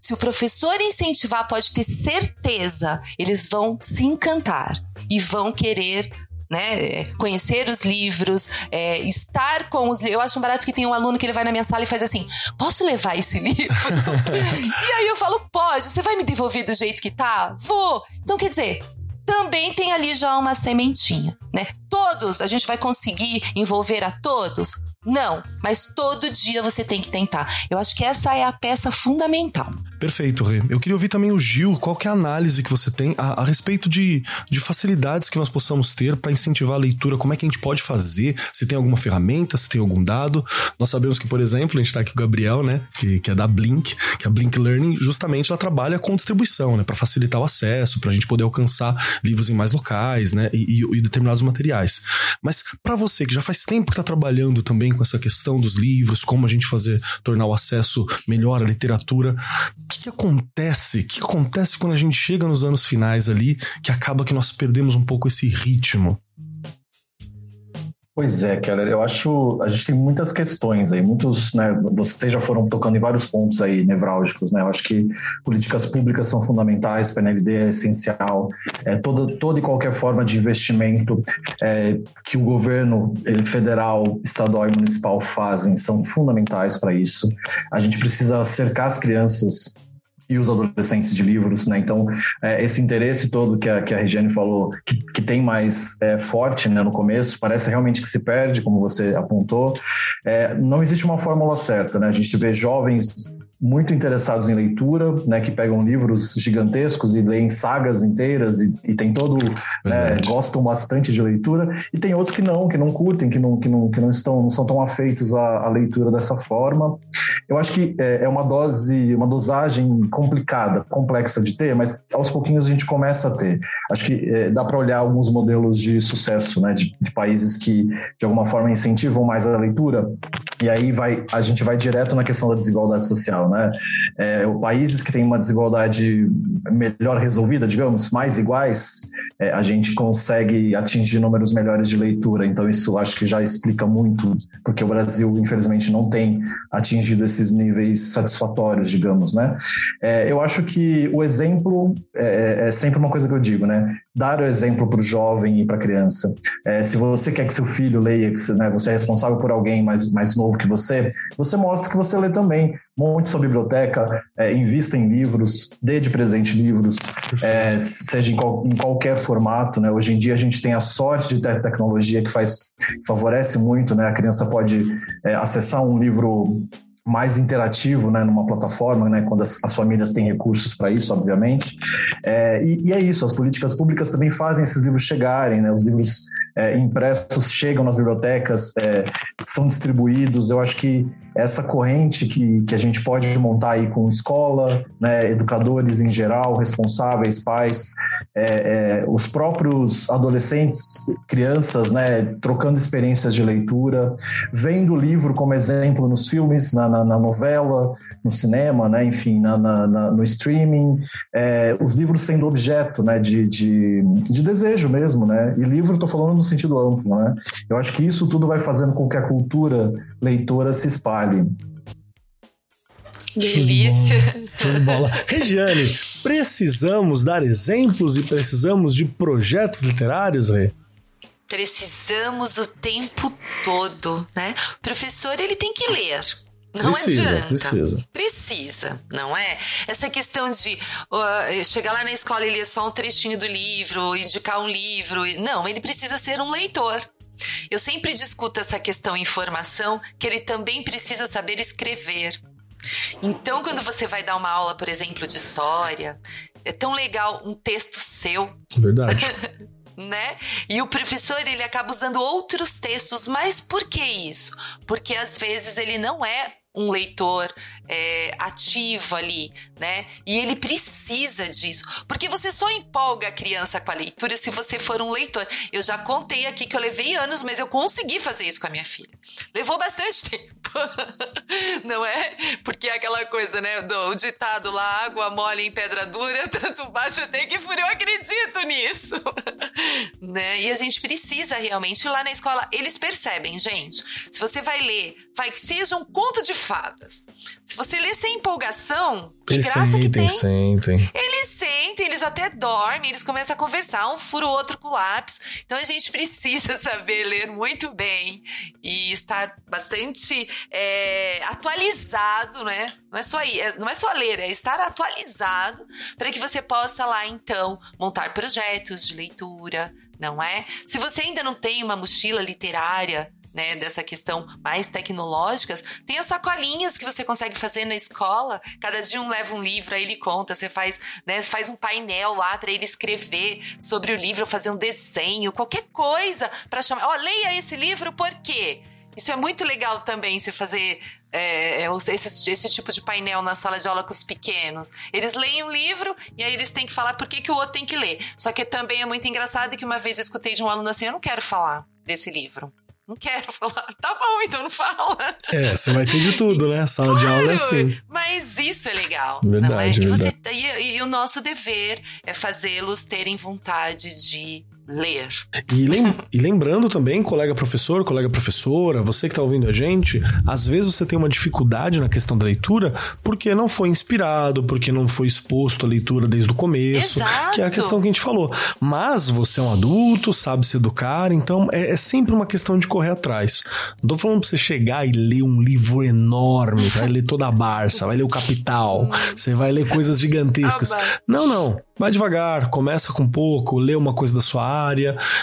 Se o professor incentivar, pode ter certeza, eles vão se encantar e vão querer né? Conhecer os livros, é, estar com os livros. Eu acho um barato que tem um aluno que ele vai na minha sala e faz assim: posso levar esse livro? e aí eu falo: pode, você vai me devolver do jeito que tá? Vou. Então quer dizer, também tem ali já uma sementinha, né? Todos, a gente vai conseguir envolver a todos? Não, mas todo dia você tem que tentar. Eu acho que essa é a peça fundamental. Perfeito, Rê. Eu queria ouvir também o Gil, qual que é a análise que você tem a, a respeito de, de facilidades que nós possamos ter para incentivar a leitura, como é que a gente pode fazer, se tem alguma ferramenta, se tem algum dado. Nós sabemos que, por exemplo, a gente está aqui com o Gabriel, né, que, que é da Blink, que a Blink Learning, justamente ela trabalha com distribuição, né, para facilitar o acesso, para a gente poder alcançar livros em mais locais, né, e, e, e determinados materiais. Mas para você que já faz tempo que está trabalhando também com essa questão dos livros, como a gente fazer, tornar o acesso melhor à literatura, que, acontece? O que acontece quando a gente chega nos anos finais ali, que acaba que nós perdemos um pouco esse ritmo? Pois é, Keller, eu acho a gente tem muitas questões aí, muitos, né, vocês já foram tocando em vários pontos aí nevrálgicos, né, eu acho que políticas públicas são fundamentais, PNLD é essencial, é, toda, toda e qualquer forma de investimento é, que o governo federal, estadual e municipal fazem são fundamentais para isso, a gente precisa cercar as crianças e os adolescentes de livros, né? Então, é, esse interesse todo que a, que a Regiane falou, que, que tem mais é, forte né, no começo, parece realmente que se perde, como você apontou. É, não existe uma fórmula certa, né? A gente vê jovens muito interessados em leitura, né, que pegam livros gigantescos e leem sagas inteiras e, e tem todo, né, gostam bastante de leitura, e tem outros que não, que não curtem, que não, que não, que não estão, não são tão afeitos à, à leitura dessa forma. Eu acho que é, é, uma dose, uma dosagem complicada, complexa de ter, mas aos pouquinhos a gente começa a ter. Acho que é, dá para olhar alguns modelos de sucesso, né, de, de países que de alguma forma incentivam mais a leitura, e aí vai, a gente vai direto na questão da desigualdade social né? É, países que têm uma desigualdade melhor resolvida, digamos, mais iguais, é, a gente consegue atingir números melhores de leitura. Então, isso acho que já explica muito, porque o Brasil, infelizmente, não tem atingido esses níveis satisfatórios, digamos, né? É, eu acho que o exemplo é, é, sempre uma coisa que eu digo, né? Dar o exemplo para o jovem e para a criança. É, se você quer que seu filho leia, que né, você é responsável por alguém mais, mais novo que você, você mostra que você lê também. Monte sua biblioteca, é, invista em livros, dê de presente livros, é, seja em, qual, em, qualquer formato. Né? Hoje em dia a gente tem a sorte de ter tecnologia que faz que favorece muito, né? A criança pode é, acessar um livro mais interativo né, numa plataforma, né, quando as, as famílias têm recursos para isso, obviamente. É, e, e, é isso, as políticas públicas também fazem esses livros chegarem, né, os livros é, impressos chegam nas bibliotecas, é, são distribuídos. Eu acho que essa corrente que, que a gente pode montar aí com escola, né, educadores em geral, responsáveis, pais, é, é, os próprios adolescentes, crianças, né, trocando experiências de leitura, vendo o livro como exemplo nos filmes, na, na, na novela, no cinema, né, enfim, na, no streaming, é, os livros sendo objeto né, de, de, de desejo mesmo, né, e livro, estou falando no sentido amplo, né, eu acho que isso tudo vai fazendo com que a cultura leitora se espalhe Delícia. Show de bola. Regiane, precisamos dar exemplos e precisamos de projetos literários, Rê? Precisamos o tempo todo, né? O professor, ele tem que ler. Não precisa, adianta. Precisa. Precisa, não é? Essa questão de uh, chegar lá na escola e ler só um trechinho do livro, indicar um livro. Não, ele precisa ser um leitor. Eu sempre discuto essa questão informação, que ele também precisa saber escrever. Então, quando você vai dar uma aula, por exemplo, de história, é tão legal um texto seu. Verdade. né? E o professor ele acaba usando outros textos, mas por que isso? Porque às vezes ele não é um leitor é, ativo ali, né? E ele precisa disso. Porque você só empolga a criança com a leitura se você for um leitor. Eu já contei aqui que eu levei anos, mas eu consegui fazer isso com a minha filha. Levou bastante tempo. Não é? Porque é aquela coisa, né? Do ditado lá, água mole em pedra dura, tanto baixo tem que furo. Eu acredito nisso. né? E a gente precisa realmente, lá na escola, eles percebem, gente. Se você vai ler, vai que seja um conto de Se você lê sem empolgação, que eles graça sentem, que tem. Sentem. Eles sentem, eles até dormem, eles começam a conversar, um fura o outro com o lápis. Então a gente precisa saber ler muito bem e estar bastante é, atualizado, né? Não é só é, não é só ler, é estar atualizado para que você possa lá então montar projetos de leitura, não é? Se você ainda não tem uma mochila literária né, dessa questão mais tecnológicas, tem as sacolinhas que você consegue fazer na escola. Cada dia um leva um livro, aí ele conta, você faz, né, faz um painel lá para ele escrever sobre o livro, fazer um desenho, qualquer coisa para chamar. Ó, oh, leia esse livro por quê? Isso é muito legal também, você fazer é, é esse, esse, tipo de painel na sala de aula com os pequenos. Eles leem um livro e aí eles têm que falar por que, que o outro tem que ler. Só que também é muito engraçado que uma vez eu escutei de um aluno assim: eu não quero falar desse livro. Não quero falar. Tá bom, então não fala. É, você vai ter de tudo, né? Sala claro, de aula é assim. Mas isso é legal. Verdade, não é? E, você, e, e o nosso dever é fazê-los terem vontade de ler. E, lem e, lembrando também, colega professor, colega professora, você que está ouvindo a gente, às vezes você tem uma dificuldade na questão da leitura porque não foi inspirado, porque não foi exposto à leitura desde o começo, Exato. que é a questão que a gente falou. Mas você é um adulto, sabe se educar, então é, é sempre uma questão de correr atrás. Não tô falando para você chegar e ler um livro enorme, você vai ler toda a Barça, vai ler o Capital, você vai ler coisas gigantescas. Não, não. Vai devagar, começa com pouco, lê uma coisa da sua área,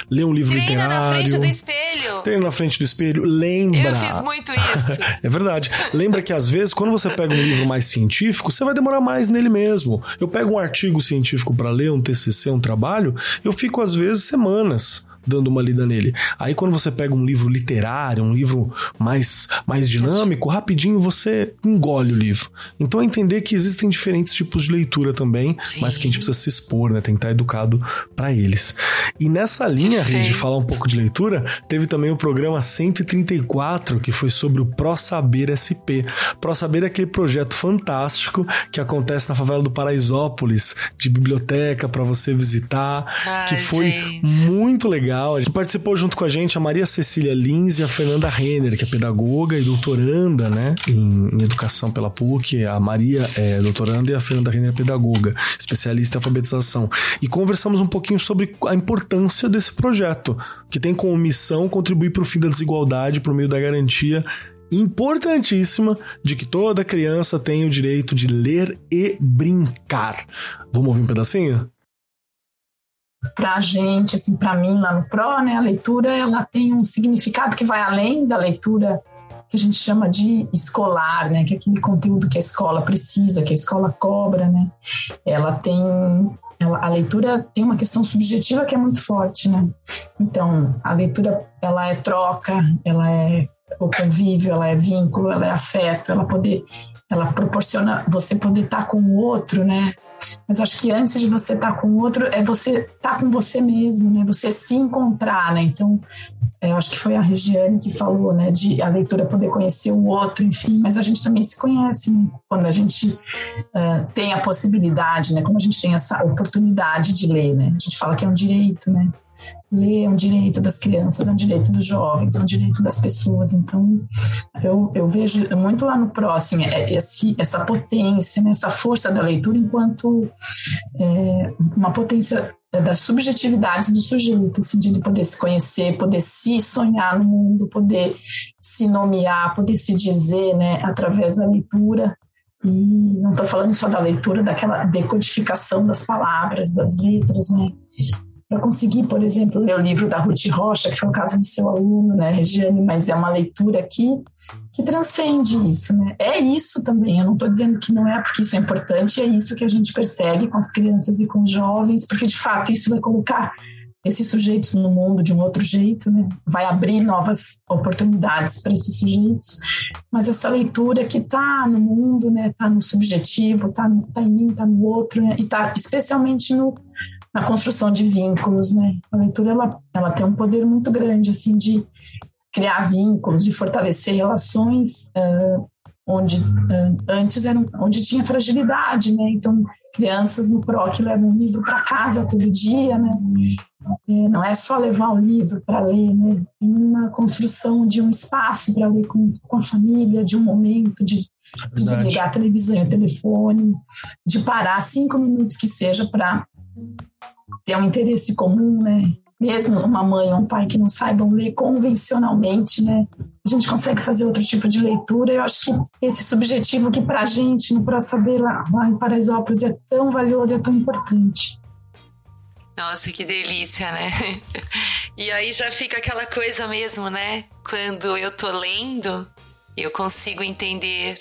lê um livro Treina literário. na frente do espelho. Treina na frente do espelho, lembra. Eu fiz muito isso. é verdade. Lembra que às vezes, quando você pega um livro mais científico, você vai demorar mais nele mesmo. Eu pego um artigo científico para ler, um TCC, um trabalho, eu fico às vezes semanas dando uma lida nele. Aí quando você pega um livro literário, um livro mais, mais dinâmico, rapidinho você engole o livro. Então é entender que existem diferentes tipos de leitura também, Sim. mas que a gente precisa se expor, né? Tem que estar educado para eles. E nessa linha, Rê, de falar um pouco de leitura, teve também o programa 134, que foi sobre o Pro Saber SP. Pro Saber é aquele projeto fantástico que acontece na favela do Paraisópolis, de biblioteca para você visitar, Ai, que foi gente. muito legal. Gente participou junto com a gente a Maria Cecília Lins e a Fernanda Renner, que é pedagoga e doutoranda, né, em, em educação pela PUC. A Maria é doutoranda e a Fernanda Renner é pedagoga, especialista em alfabetização. E conversamos um pouquinho sobre a importância desse projeto, que tem como missão contribuir para o fim da desigualdade por meio da garantia importantíssima de que toda criança tem o direito de ler e brincar. Vamos ouvir um pedacinho? Para a gente, assim, para mim lá no Pro, né, a leitura ela tem um significado que vai além da leitura que a gente chama de escolar, né, que é aquele conteúdo que a escola precisa, que a escola cobra, né. Ela tem ela, a leitura tem uma questão subjetiva que é muito forte, né? Então, a leitura, ela é troca, ela é o convívio, ela é vínculo, ela é afeto, ela poder, ela proporciona você poder estar com o outro, né? Mas acho que antes de você estar com o outro é você estar com você mesmo, né? Você se encontrar, né? Então, é, acho que foi a Regiane que falou, né? De a leitura poder conhecer o outro, enfim. Mas a gente também se conhece, né? Quando a gente uh, tem a possibilidade, né? Quando a gente tem essa oportunidade de ler, né? A gente fala que é um direito, né? Ler é um direito das crianças, é um direito dos jovens, é um direito das pessoas. Então, eu, eu vejo muito lá no próximo é esse, essa potência, né, essa força da leitura enquanto é, uma potência das subjetividades do sujeito, assim, de ele poder se conhecer, poder se sonhar no mundo, poder se nomear, poder se dizer, né, através da leitura. E não estou falando só da leitura, daquela decodificação das palavras, das letras, né? Para conseguir, por exemplo, ler o livro da Ruth Rocha, que foi o caso do seu aluno, né, Regiane, mas é uma leitura aqui que transcende isso, né? É isso também, eu não estou dizendo que não é porque isso é importante, é isso que a gente persegue com as crianças e com os jovens, porque de fato isso vai colocar esses sujeitos no mundo de um outro jeito, né? Vai abrir novas oportunidades para esses sujeitos. Mas essa leitura que está no mundo, né? Está no subjetivo, está tá em mim, está no outro, né? e está especialmente no na construção de vínculos, né? A leitura ela, ela tem um poder muito grande assim de criar vínculos, de fortalecer relações uh, onde uh, antes eram onde tinha fragilidade, né? Então crianças no PROC levam um livro para casa todo dia, né? É, não é só levar o livro para ler, né? Tem uma construção de um espaço para ler com, com a família, de um momento de, de desligar a televisão e o telefone, de parar cinco minutos que seja para ter um interesse comum, né? Mesmo uma mãe ou um pai que não saibam ler convencionalmente, né? A gente consegue fazer outro tipo de leitura. Eu acho que esse subjetivo que para a gente, no Pro Saber lá, lá em Paraisópolis, é tão valioso, é tão importante. Nossa, que delícia, né? E aí já fica aquela coisa mesmo, né? Quando eu tô lendo, eu consigo entender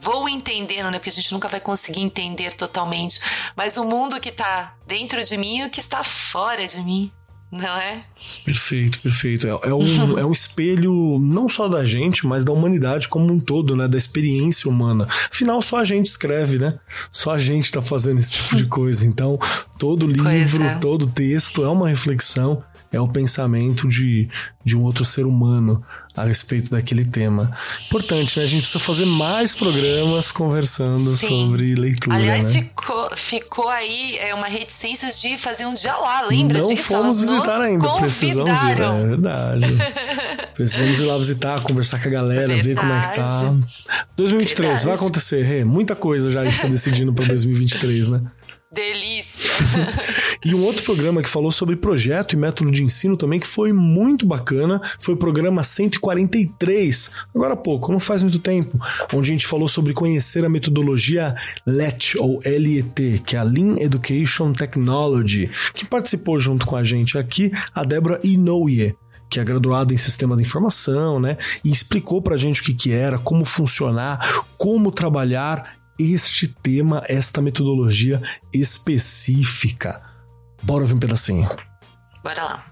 vou entendendo, né? Porque a gente nunca vai conseguir entender totalmente. Mas o mundo que tá dentro de mim e o que está fora de mim. Não é? Perfeito, perfeito. É, é, um, é um espelho não só da gente, mas da humanidade como um todo, né? Da experiência humana. Afinal, só a gente escreve, né? Só a gente tá fazendo esse tipo de coisa. Então, todo livro, é. todo texto é uma reflexão é o pensamento de, de um outro ser humano a respeito daquele tema. Importante, né? A gente precisa fazer mais programas conversando Sim. sobre leitura. Aliás, né? ficou, ficou aí é, uma reticência de fazer um dia lá, lembra Não disso? fomos Elas visitar ainda, precisamos ir, é verdade. precisamos ir lá visitar, conversar com a galera, verdade. ver como é que tá. 2023, verdade. vai acontecer, Rê. Muita coisa já a gente tá decidindo para 2023, né? Delícia! e um outro programa que falou sobre projeto e método de ensino também, que foi muito bacana, foi o programa 143, agora há pouco, não faz muito tempo, onde a gente falou sobre conhecer a metodologia LET, ou LET, que é a Lean Education Technology, que participou junto com a gente aqui, a Débora Inouye que é graduada em sistema de informação, né? E explicou pra gente o que, que era, como funcionar, como trabalhar este tema, esta metodologia específica. Bora ouvir um pedacinho. Bora lá.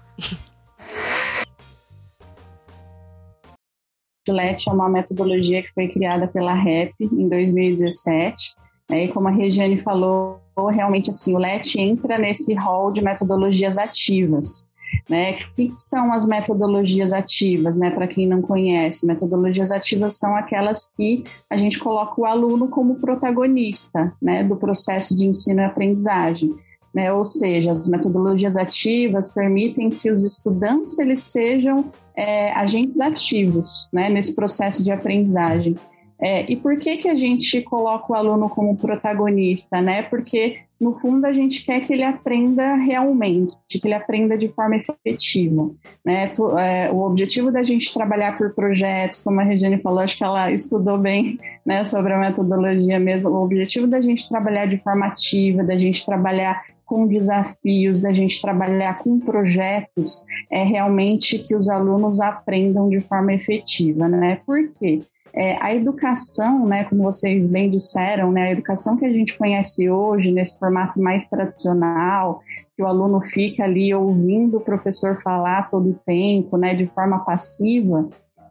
Gillette é uma metodologia que foi criada pela REP em 2017. aí né? E como a Regiane falou, realmente assim, o LET entra nesse hall de metodologias ativas. Né? O que são as metodologias ativas, né? Para quem não conhece, metodologias ativas são aquelas que a gente coloca o aluno como protagonista, né? Do processo de ensino e aprendizagem. Né? Ou seja, as metodologias ativas permitem que os estudantes eles sejam é, agentes ativos né? nesse processo de aprendizagem. É, e por que, que a gente coloca o aluno como protagonista? Né? Porque, no fundo, a gente quer que ele aprenda realmente, que ele aprenda de forma efetiva. Né? É, o objetivo da gente trabalhar por projetos, como a Regiane falou, acho que ela estudou bem né, sobre a metodologia mesmo. O objetivo da gente trabalhar de forma ativa, da gente trabalhar com desafios, da gente trabalhar com projetos, é realmente que os alunos aprendam de forma efetiva, né? Por quê? É, a educação, né, como vocês bem disseram, né, a educação que a gente conhece hoje, nesse formato mais tradicional, que o aluno fica ali ouvindo o professor falar todo o tempo, né, de forma passiva,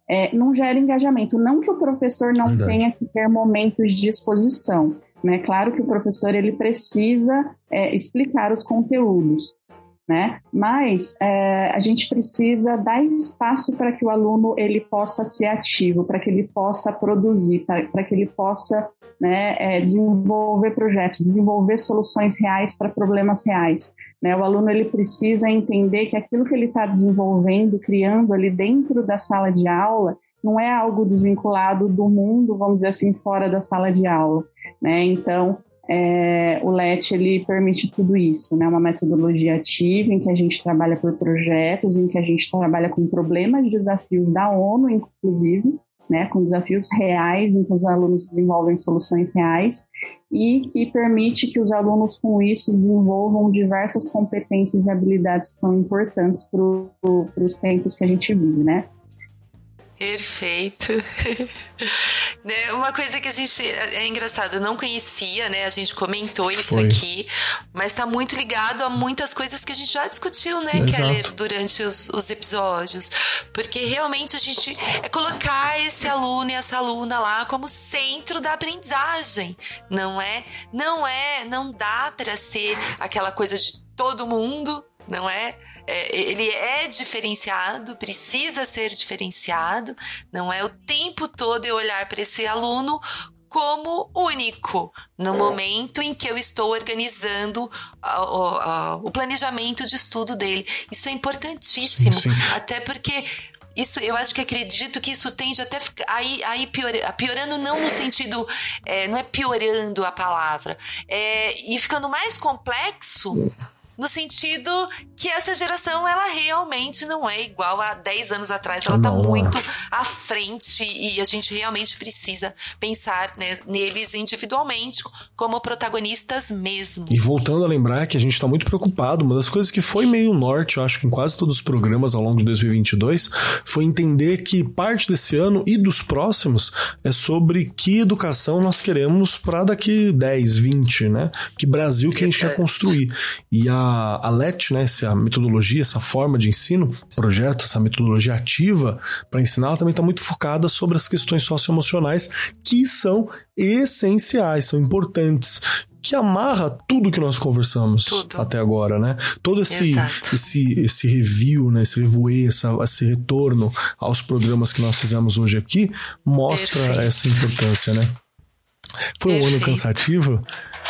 é, não gera engajamento. Não que o professor não Verdade. tenha que ter momentos de exposição, né? Claro que o professor ele precisa é, explicar os conteúdos, né? Mas é, a gente precisa dar espaço para que o aluno ele possa ser ativo, para que ele possa produzir, para que ele possa né, é, desenvolver projetos, desenvolver soluções reais para problemas reais. Né? O aluno ele precisa entender que aquilo que ele está desenvolvendo, criando ali dentro da sala de aula, não é algo desvinculado do mundo, vamos dizer assim, fora da sala de aula, né? Então, é, o LET ele permite tudo isso, né? Uma metodologia ativa em que a gente trabalha por projetos, em que a gente trabalha com problemas e desafios da ONU, inclusive, né? Com desafios reais, em que os alunos desenvolvem soluções reais e que permite que os alunos com isso desenvolvam diversas competências e habilidades que são importantes para os tempos que a gente vive, né? Perfeito. né, uma coisa que a gente. É engraçado, eu não conhecia, né? A gente comentou isso Foi. aqui, mas tá muito ligado a muitas coisas que a gente já discutiu, né, Exato. Keller, durante os, os episódios. Porque realmente a gente é colocar esse aluno e essa aluna lá como centro da aprendizagem. Não é? Não é, não dá para ser aquela coisa de todo mundo, não é? é, ele é diferenciado, precisa ser diferenciado, não é o tempo todo eu olhar para esse aluno como único no momento em que eu estou organizando a, a, o planejamento de estudo dele. Isso é importantíssimo, sim, sim. até porque isso eu acho que acredito que isso tende até aí, aí pior, piorando não no sentido é, não é piorando a palavra é, e ficando mais complexo no sentido que essa geração ela realmente não é igual a 10 anos atrás, ela está muito à frente e a gente realmente precisa pensar né, neles individualmente como protagonistas mesmo. E voltando a lembrar que a gente está muito preocupado, uma das coisas que foi meio norte, eu acho que em quase todos os programas ao longo de 2022, foi entender que parte desse ano e dos próximos é sobre que educação nós queremos para daqui 10, 20, né? Que Brasil que a gente quer construir. E a a, LET, né, essa metodologia, essa forma de ensino, projeto, essa metodologia ativa para ensinar, ela também está muito focada sobre as questões socioemocionais que são essenciais, são importantes que amarra tudo que nós conversamos tudo. até agora, né? Todo esse, esse, esse review, né? esse revoe, essa, esse retorno aos programas que nós fizemos hoje aqui mostra Perfeito. essa importância, né? Foi um ano cansativo,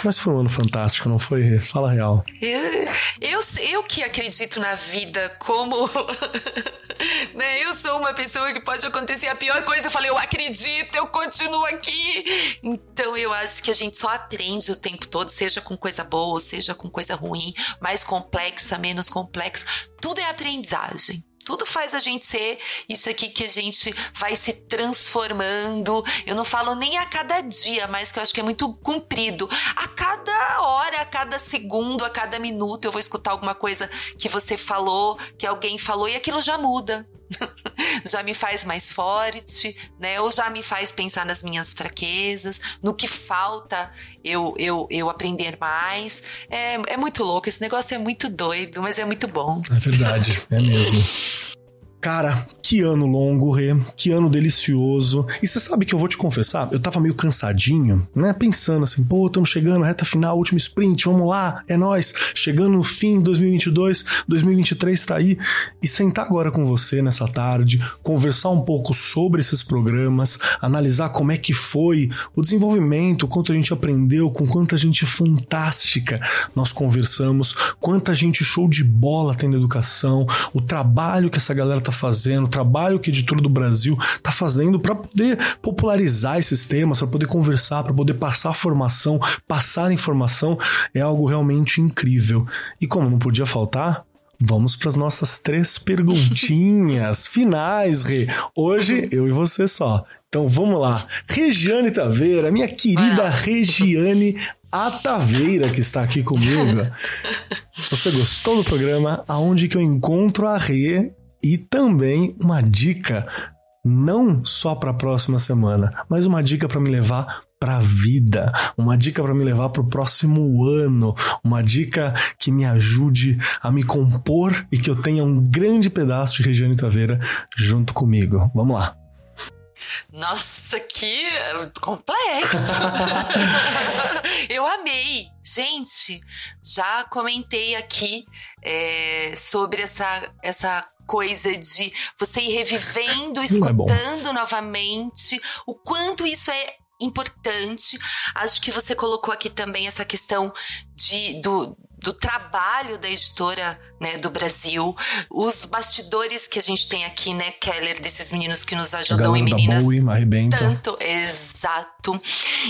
mas foi um ano fantástico, não foi? Fala real. Eu, eu, eu que acredito na vida como. né? Eu sou uma pessoa que pode acontecer a pior coisa. Eu falei, eu acredito, eu continuo aqui. Então eu acho que a gente só aprende o tempo todo, seja com coisa boa, seja com coisa ruim, mais complexa, menos complexa. Tudo é aprendizagem. Tudo faz a gente ser isso aqui que a gente vai se transformando. Eu não falo nem a cada dia, mas que eu acho que é muito comprido. A cada hora, a cada segundo, a cada minuto, eu vou escutar alguma coisa que você falou, que alguém falou, e aquilo já muda. já me faz mais forte, né? Ou já me faz pensar nas minhas fraquezas, no que falta eu eu, eu aprender mais. É, é muito louco, esse negócio é muito doido, mas é muito bom. É verdade, é mesmo. Cara, que ano longo, Rê. Que ano delicioso. E você sabe que eu vou te confessar, eu tava meio cansadinho, né? Pensando assim, pô, estamos chegando, reta final, último sprint, vamos lá, é nós. Chegando no fim de 2022, 2023 tá aí. E sentar agora com você nessa tarde, conversar um pouco sobre esses programas, analisar como é que foi o desenvolvimento, quanto a gente aprendeu, com quanta gente fantástica nós conversamos, quanta gente show de bola tem na educação, o trabalho que essa galera tá fazendo, o trabalho que a editora do Brasil tá fazendo para poder popularizar esses temas, para poder conversar, para poder passar formação, passar informação, é algo realmente incrível. E como não podia faltar, Vamos para as nossas três perguntinhas finais, Rê. Hoje eu e você só. Então vamos lá. Regiane Taveira, minha querida Regiane Ataveira, que está aqui comigo. Você gostou do programa? Aonde que eu encontro a Rê e também uma dica, não só para a próxima semana, mas uma dica para me levar para a vida, uma dica para me levar para o próximo ano, uma dica que me ajude a me compor e que eu tenha um grande pedaço de Regiane Taveira junto comigo. Vamos lá. Nossa, que complexo! eu amei. Gente, já comentei aqui é, sobre essa, essa coisa de você ir revivendo, escutando é novamente, o quanto isso é importante. Acho que você colocou aqui também essa questão de, do, do trabalho da editora né, do Brasil, os bastidores que a gente tem aqui, né, Keller, desses meninos que nos ajudam e meninas. Bowie, tanto, exato.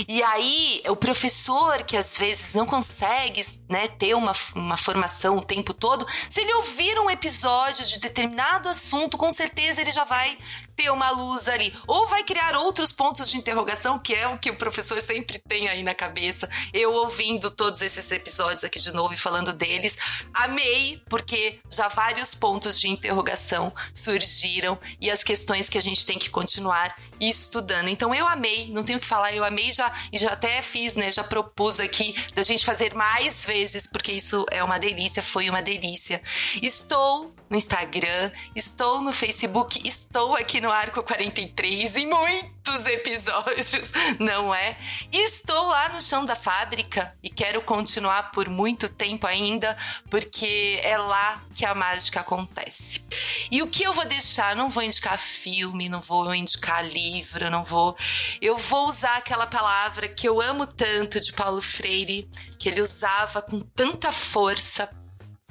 E aí, o professor que às vezes não consegue, né, ter uma, uma formação o tempo todo, se ele ouvir um episódio de determinado assunto, com certeza ele já vai ter uma luz ali. Ou vai criar outros pontos de interrogação, que é o que o professor sempre tem aí na cabeça. Eu ouvindo todos esses episódios aqui de novo e falando deles, amei, porque já vários pontos de interrogação surgiram e as questões que a gente tem que continuar estudando. Então eu amei, não tenho o que falar, eu amei já e já até fiz, né? Já propus aqui da gente fazer mais vezes, porque isso é uma delícia, foi uma delícia. Estou no Instagram, estou no Facebook, estou aqui no Arco 43 em muitos episódios, não é? Estou lá no chão da fábrica e quero continuar por muito tempo ainda, porque é lá que a mágica acontece. E o que eu vou deixar? Não vou indicar filme, não vou indicar livro, não vou. Eu vou usar aquela palavra que eu amo tanto de Paulo Freire, que ele usava com tanta força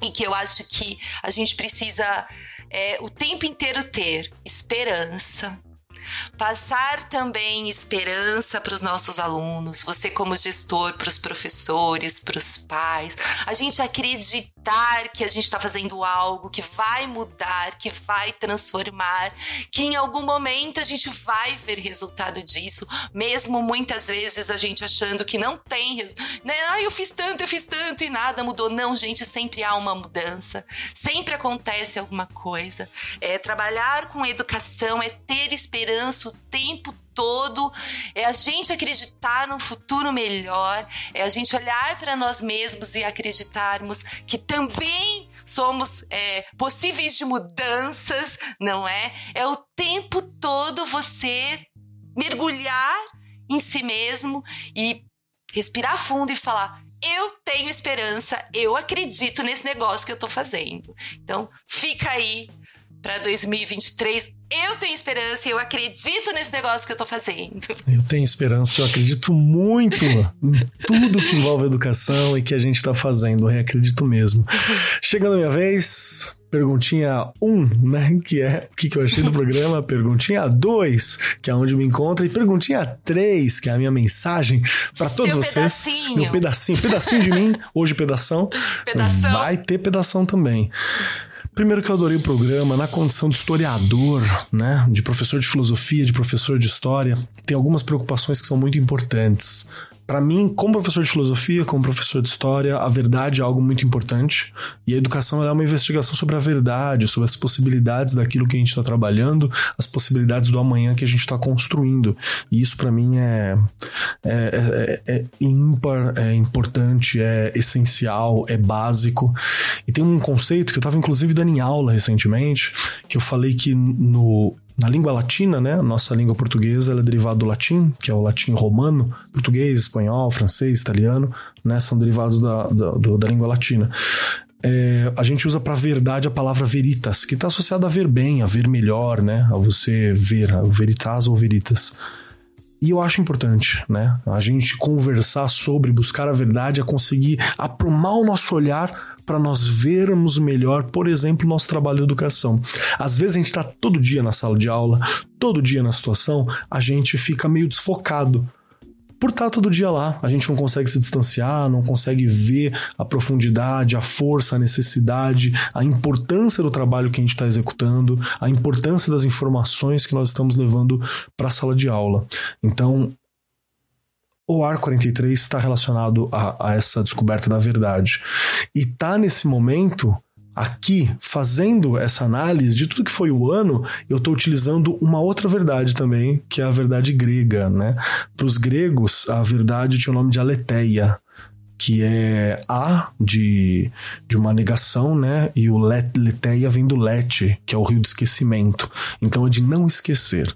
e que eu acho que a gente precisa é, o tempo inteiro ter esperança, Passar também esperança para os nossos alunos, você como gestor, para os professores, para os pais. A gente acreditar que a gente está fazendo algo que vai mudar, que vai transformar, que em algum momento a gente vai ver resultado disso, mesmo muitas vezes a gente achando que não tem, né? Ah, eu fiz tanto, eu fiz tanto e nada mudou. Não, gente, sempre há uma mudança, sempre acontece alguma coisa. É trabalhar com educação é ter esperança o tempo todo, é a gente acreditar num futuro melhor, é a gente olhar para nós mesmos e acreditarmos que também somos é, possíveis de mudanças, não é? É o tempo todo você mergulhar em si mesmo e respirar fundo e falar: eu tenho esperança, eu acredito nesse negócio que eu tô fazendo. Então, fica aí para 2023 eu tenho esperança e eu acredito nesse negócio que eu tô fazendo. Eu tenho esperança, eu acredito muito em tudo que envolve educação e que a gente tá fazendo, eu acredito mesmo. Chegando a minha vez, perguntinha 1, um, né? Que é o que, que eu achei do programa. Perguntinha 2, que é onde me encontra. E perguntinha 3, que é a minha mensagem para todos Seu vocês. Pedacinho. Meu pedacinho, pedacinho de mim. Hoje, pedação. Pedação. Vai ter pedação também. Primeiro que eu adorei o programa, na condição de historiador, né, de professor de filosofia, de professor de história, tem algumas preocupações que são muito importantes. Para mim, como professor de filosofia, como professor de história, a verdade é algo muito importante. E a educação é uma investigação sobre a verdade, sobre as possibilidades daquilo que a gente está trabalhando, as possibilidades do amanhã que a gente está construindo. E isso, para mim, é, é, é, é ímpar, é importante, é essencial, é básico. E tem um conceito que eu estava, inclusive, dando em aula recentemente, que eu falei que no na língua latina, né? Nossa língua portuguesa é derivada do latim, que é o latim romano, português, espanhol, francês, italiano, né? São derivados da, da, do, da língua latina. É, a gente usa para verdade a palavra veritas, que está associada a ver bem, a ver melhor, né? A você ver, a veritas ou veritas. E eu acho importante, né? A gente conversar sobre buscar a verdade, a conseguir aprumar o nosso olhar para nós vermos melhor, por exemplo, nosso trabalho de educação. Às vezes a gente está todo dia na sala de aula, todo dia na situação, a gente fica meio desfocado por estar todo dia lá. A gente não consegue se distanciar, não consegue ver a profundidade, a força, a necessidade, a importância do trabalho que a gente está executando, a importância das informações que nós estamos levando para a sala de aula. Então, o ar 43 está relacionado a, a, essa descoberta da verdade. E tá nesse momento aqui fazendo essa análise de tudo que foi o ano, eu estou utilizando uma outra verdade também, que é a verdade grega, né? Para os gregos, a verdade tinha o nome de aletheia, que é a de, de uma negação, né? E o leteia vem do lete, que é o rio do esquecimento. Então é de não esquecer.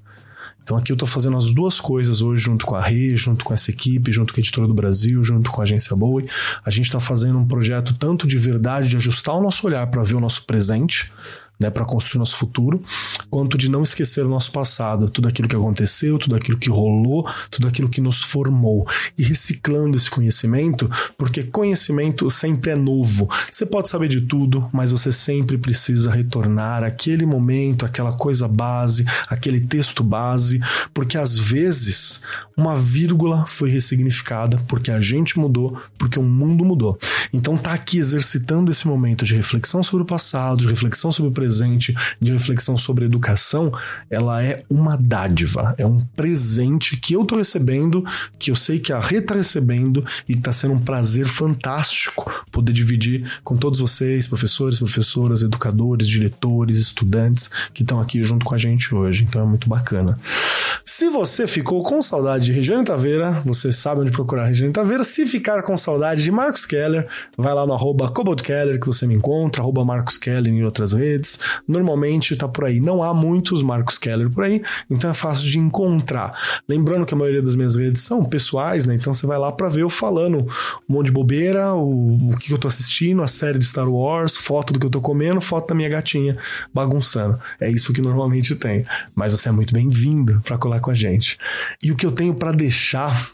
Então aqui eu estou fazendo as duas coisas hoje junto com a Rê, junto com essa equipe, junto com a Editora do Brasil, junto com a Agência Bowie. A gente está fazendo um projeto tanto de verdade, de ajustar o nosso olhar para ver o nosso presente, né, para construir nosso futuro, quanto de não esquecer o nosso passado, tudo aquilo que aconteceu, tudo aquilo que rolou, tudo aquilo que nos formou e reciclando esse conhecimento, porque conhecimento sempre é novo. Você pode saber de tudo, mas você sempre precisa retornar àquele momento, aquela coisa base, aquele texto base, porque às vezes uma vírgula foi ressignificada porque a gente mudou, porque o mundo mudou. Então tá aqui exercitando esse momento de reflexão sobre o passado, de reflexão sobre o presente, de reflexão sobre educação, ela é uma dádiva, é um presente que eu tô recebendo, que eu sei que a Rê tá recebendo e tá sendo um prazer fantástico poder dividir com todos vocês, professores, professoras, educadores, diretores, estudantes que estão aqui junto com a gente hoje. Então é muito bacana. Se você ficou com saudade de Regiane Taveira, você sabe onde procurar Regiane Taveira. Se ficar com saudade de Marcos Keller, vai lá no arroba Keller que você me encontra, arroba Marcos Keller em outras redes. Normalmente tá por aí. Não há muitos Marcos Keller por aí, então é fácil de encontrar. Lembrando que a maioria das minhas redes são pessoais, né? Então você vai lá para ver eu falando um monte de bobeira, o, o que eu tô assistindo, a série de Star Wars, foto do que eu tô comendo, foto da minha gatinha bagunçando. É isso que normalmente tem. Mas você é muito bem-vindo para colar com a gente. E o que eu tenho para deixar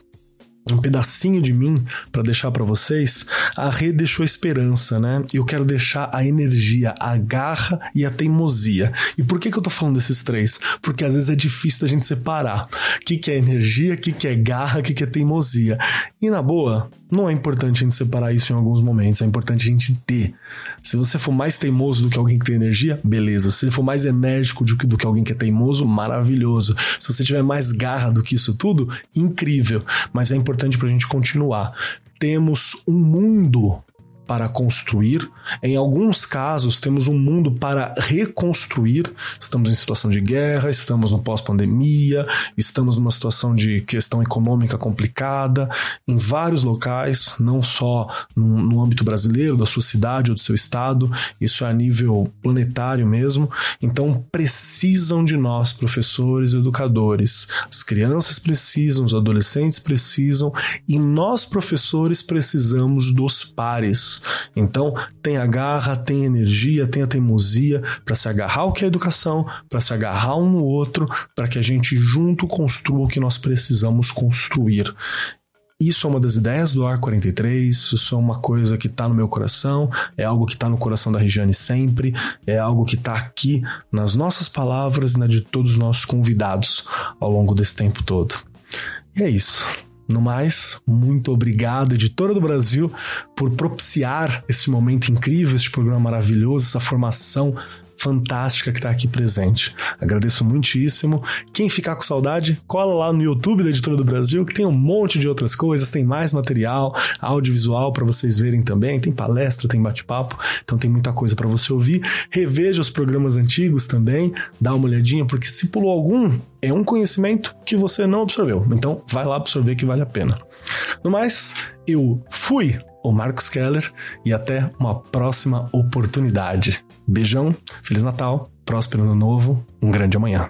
um pedacinho de mim para deixar para vocês, a rede deixou esperança, né? Eu quero deixar a energia, a garra e a teimosia. E por que, que eu tô falando desses três? Porque às vezes é difícil da gente separar. O que, que é energia, o que, que é garra, o que, que é teimosia. E na boa, não é importante a gente separar isso em alguns momentos, é importante a gente ter. Se você for mais teimoso do que alguém que tem energia, beleza. Se você for mais enérgico do que, do que alguém que é teimoso, maravilhoso. Se você tiver mais garra do que isso tudo, incrível. Mas é importante pra gente continuar. Temos um mundo para construir. Em alguns casos, temos um mundo para reconstruir. Estamos em situação de guerra, estamos no pós-pandemia, estamos numa situação de questão econômica complicada em vários locais, não só no, no âmbito brasileiro, da sua cidade ou do seu estado, isso é a nível planetário mesmo. Então, precisam de nós, professores e educadores. As crianças precisam, os adolescentes precisam e nós, professores, precisamos dos pares então, tem a garra, tem energia, tem a teimosia para se agarrar ao que é educação, para se agarrar um no outro, para que a gente junto construa o que nós precisamos construir. Isso é uma das ideias do Ar 43, isso é uma coisa que está no meu coração, é algo que está no coração da Regiane sempre, é algo que está aqui nas nossas palavras e na de todos os nossos convidados ao longo desse tempo todo. E é isso. No mais, muito obrigado, editora do Brasil, por propiciar esse momento incrível, este programa maravilhoso, essa formação fantástica que está aqui presente. Agradeço muitíssimo. Quem ficar com saudade, cola lá no YouTube da Editora do Brasil, que tem um monte de outras coisas, tem mais material, audiovisual para vocês verem também, tem palestra, tem bate-papo, então tem muita coisa para você ouvir. Reveja os programas antigos também, dá uma olhadinha, porque se pulou algum, é um conhecimento que você não absorveu. Então, vai lá absorver que vale a pena. No mais, eu fui o Marcos Keller e até uma próxima oportunidade. Beijão, Feliz Natal, próspero ano novo, um grande amanhã.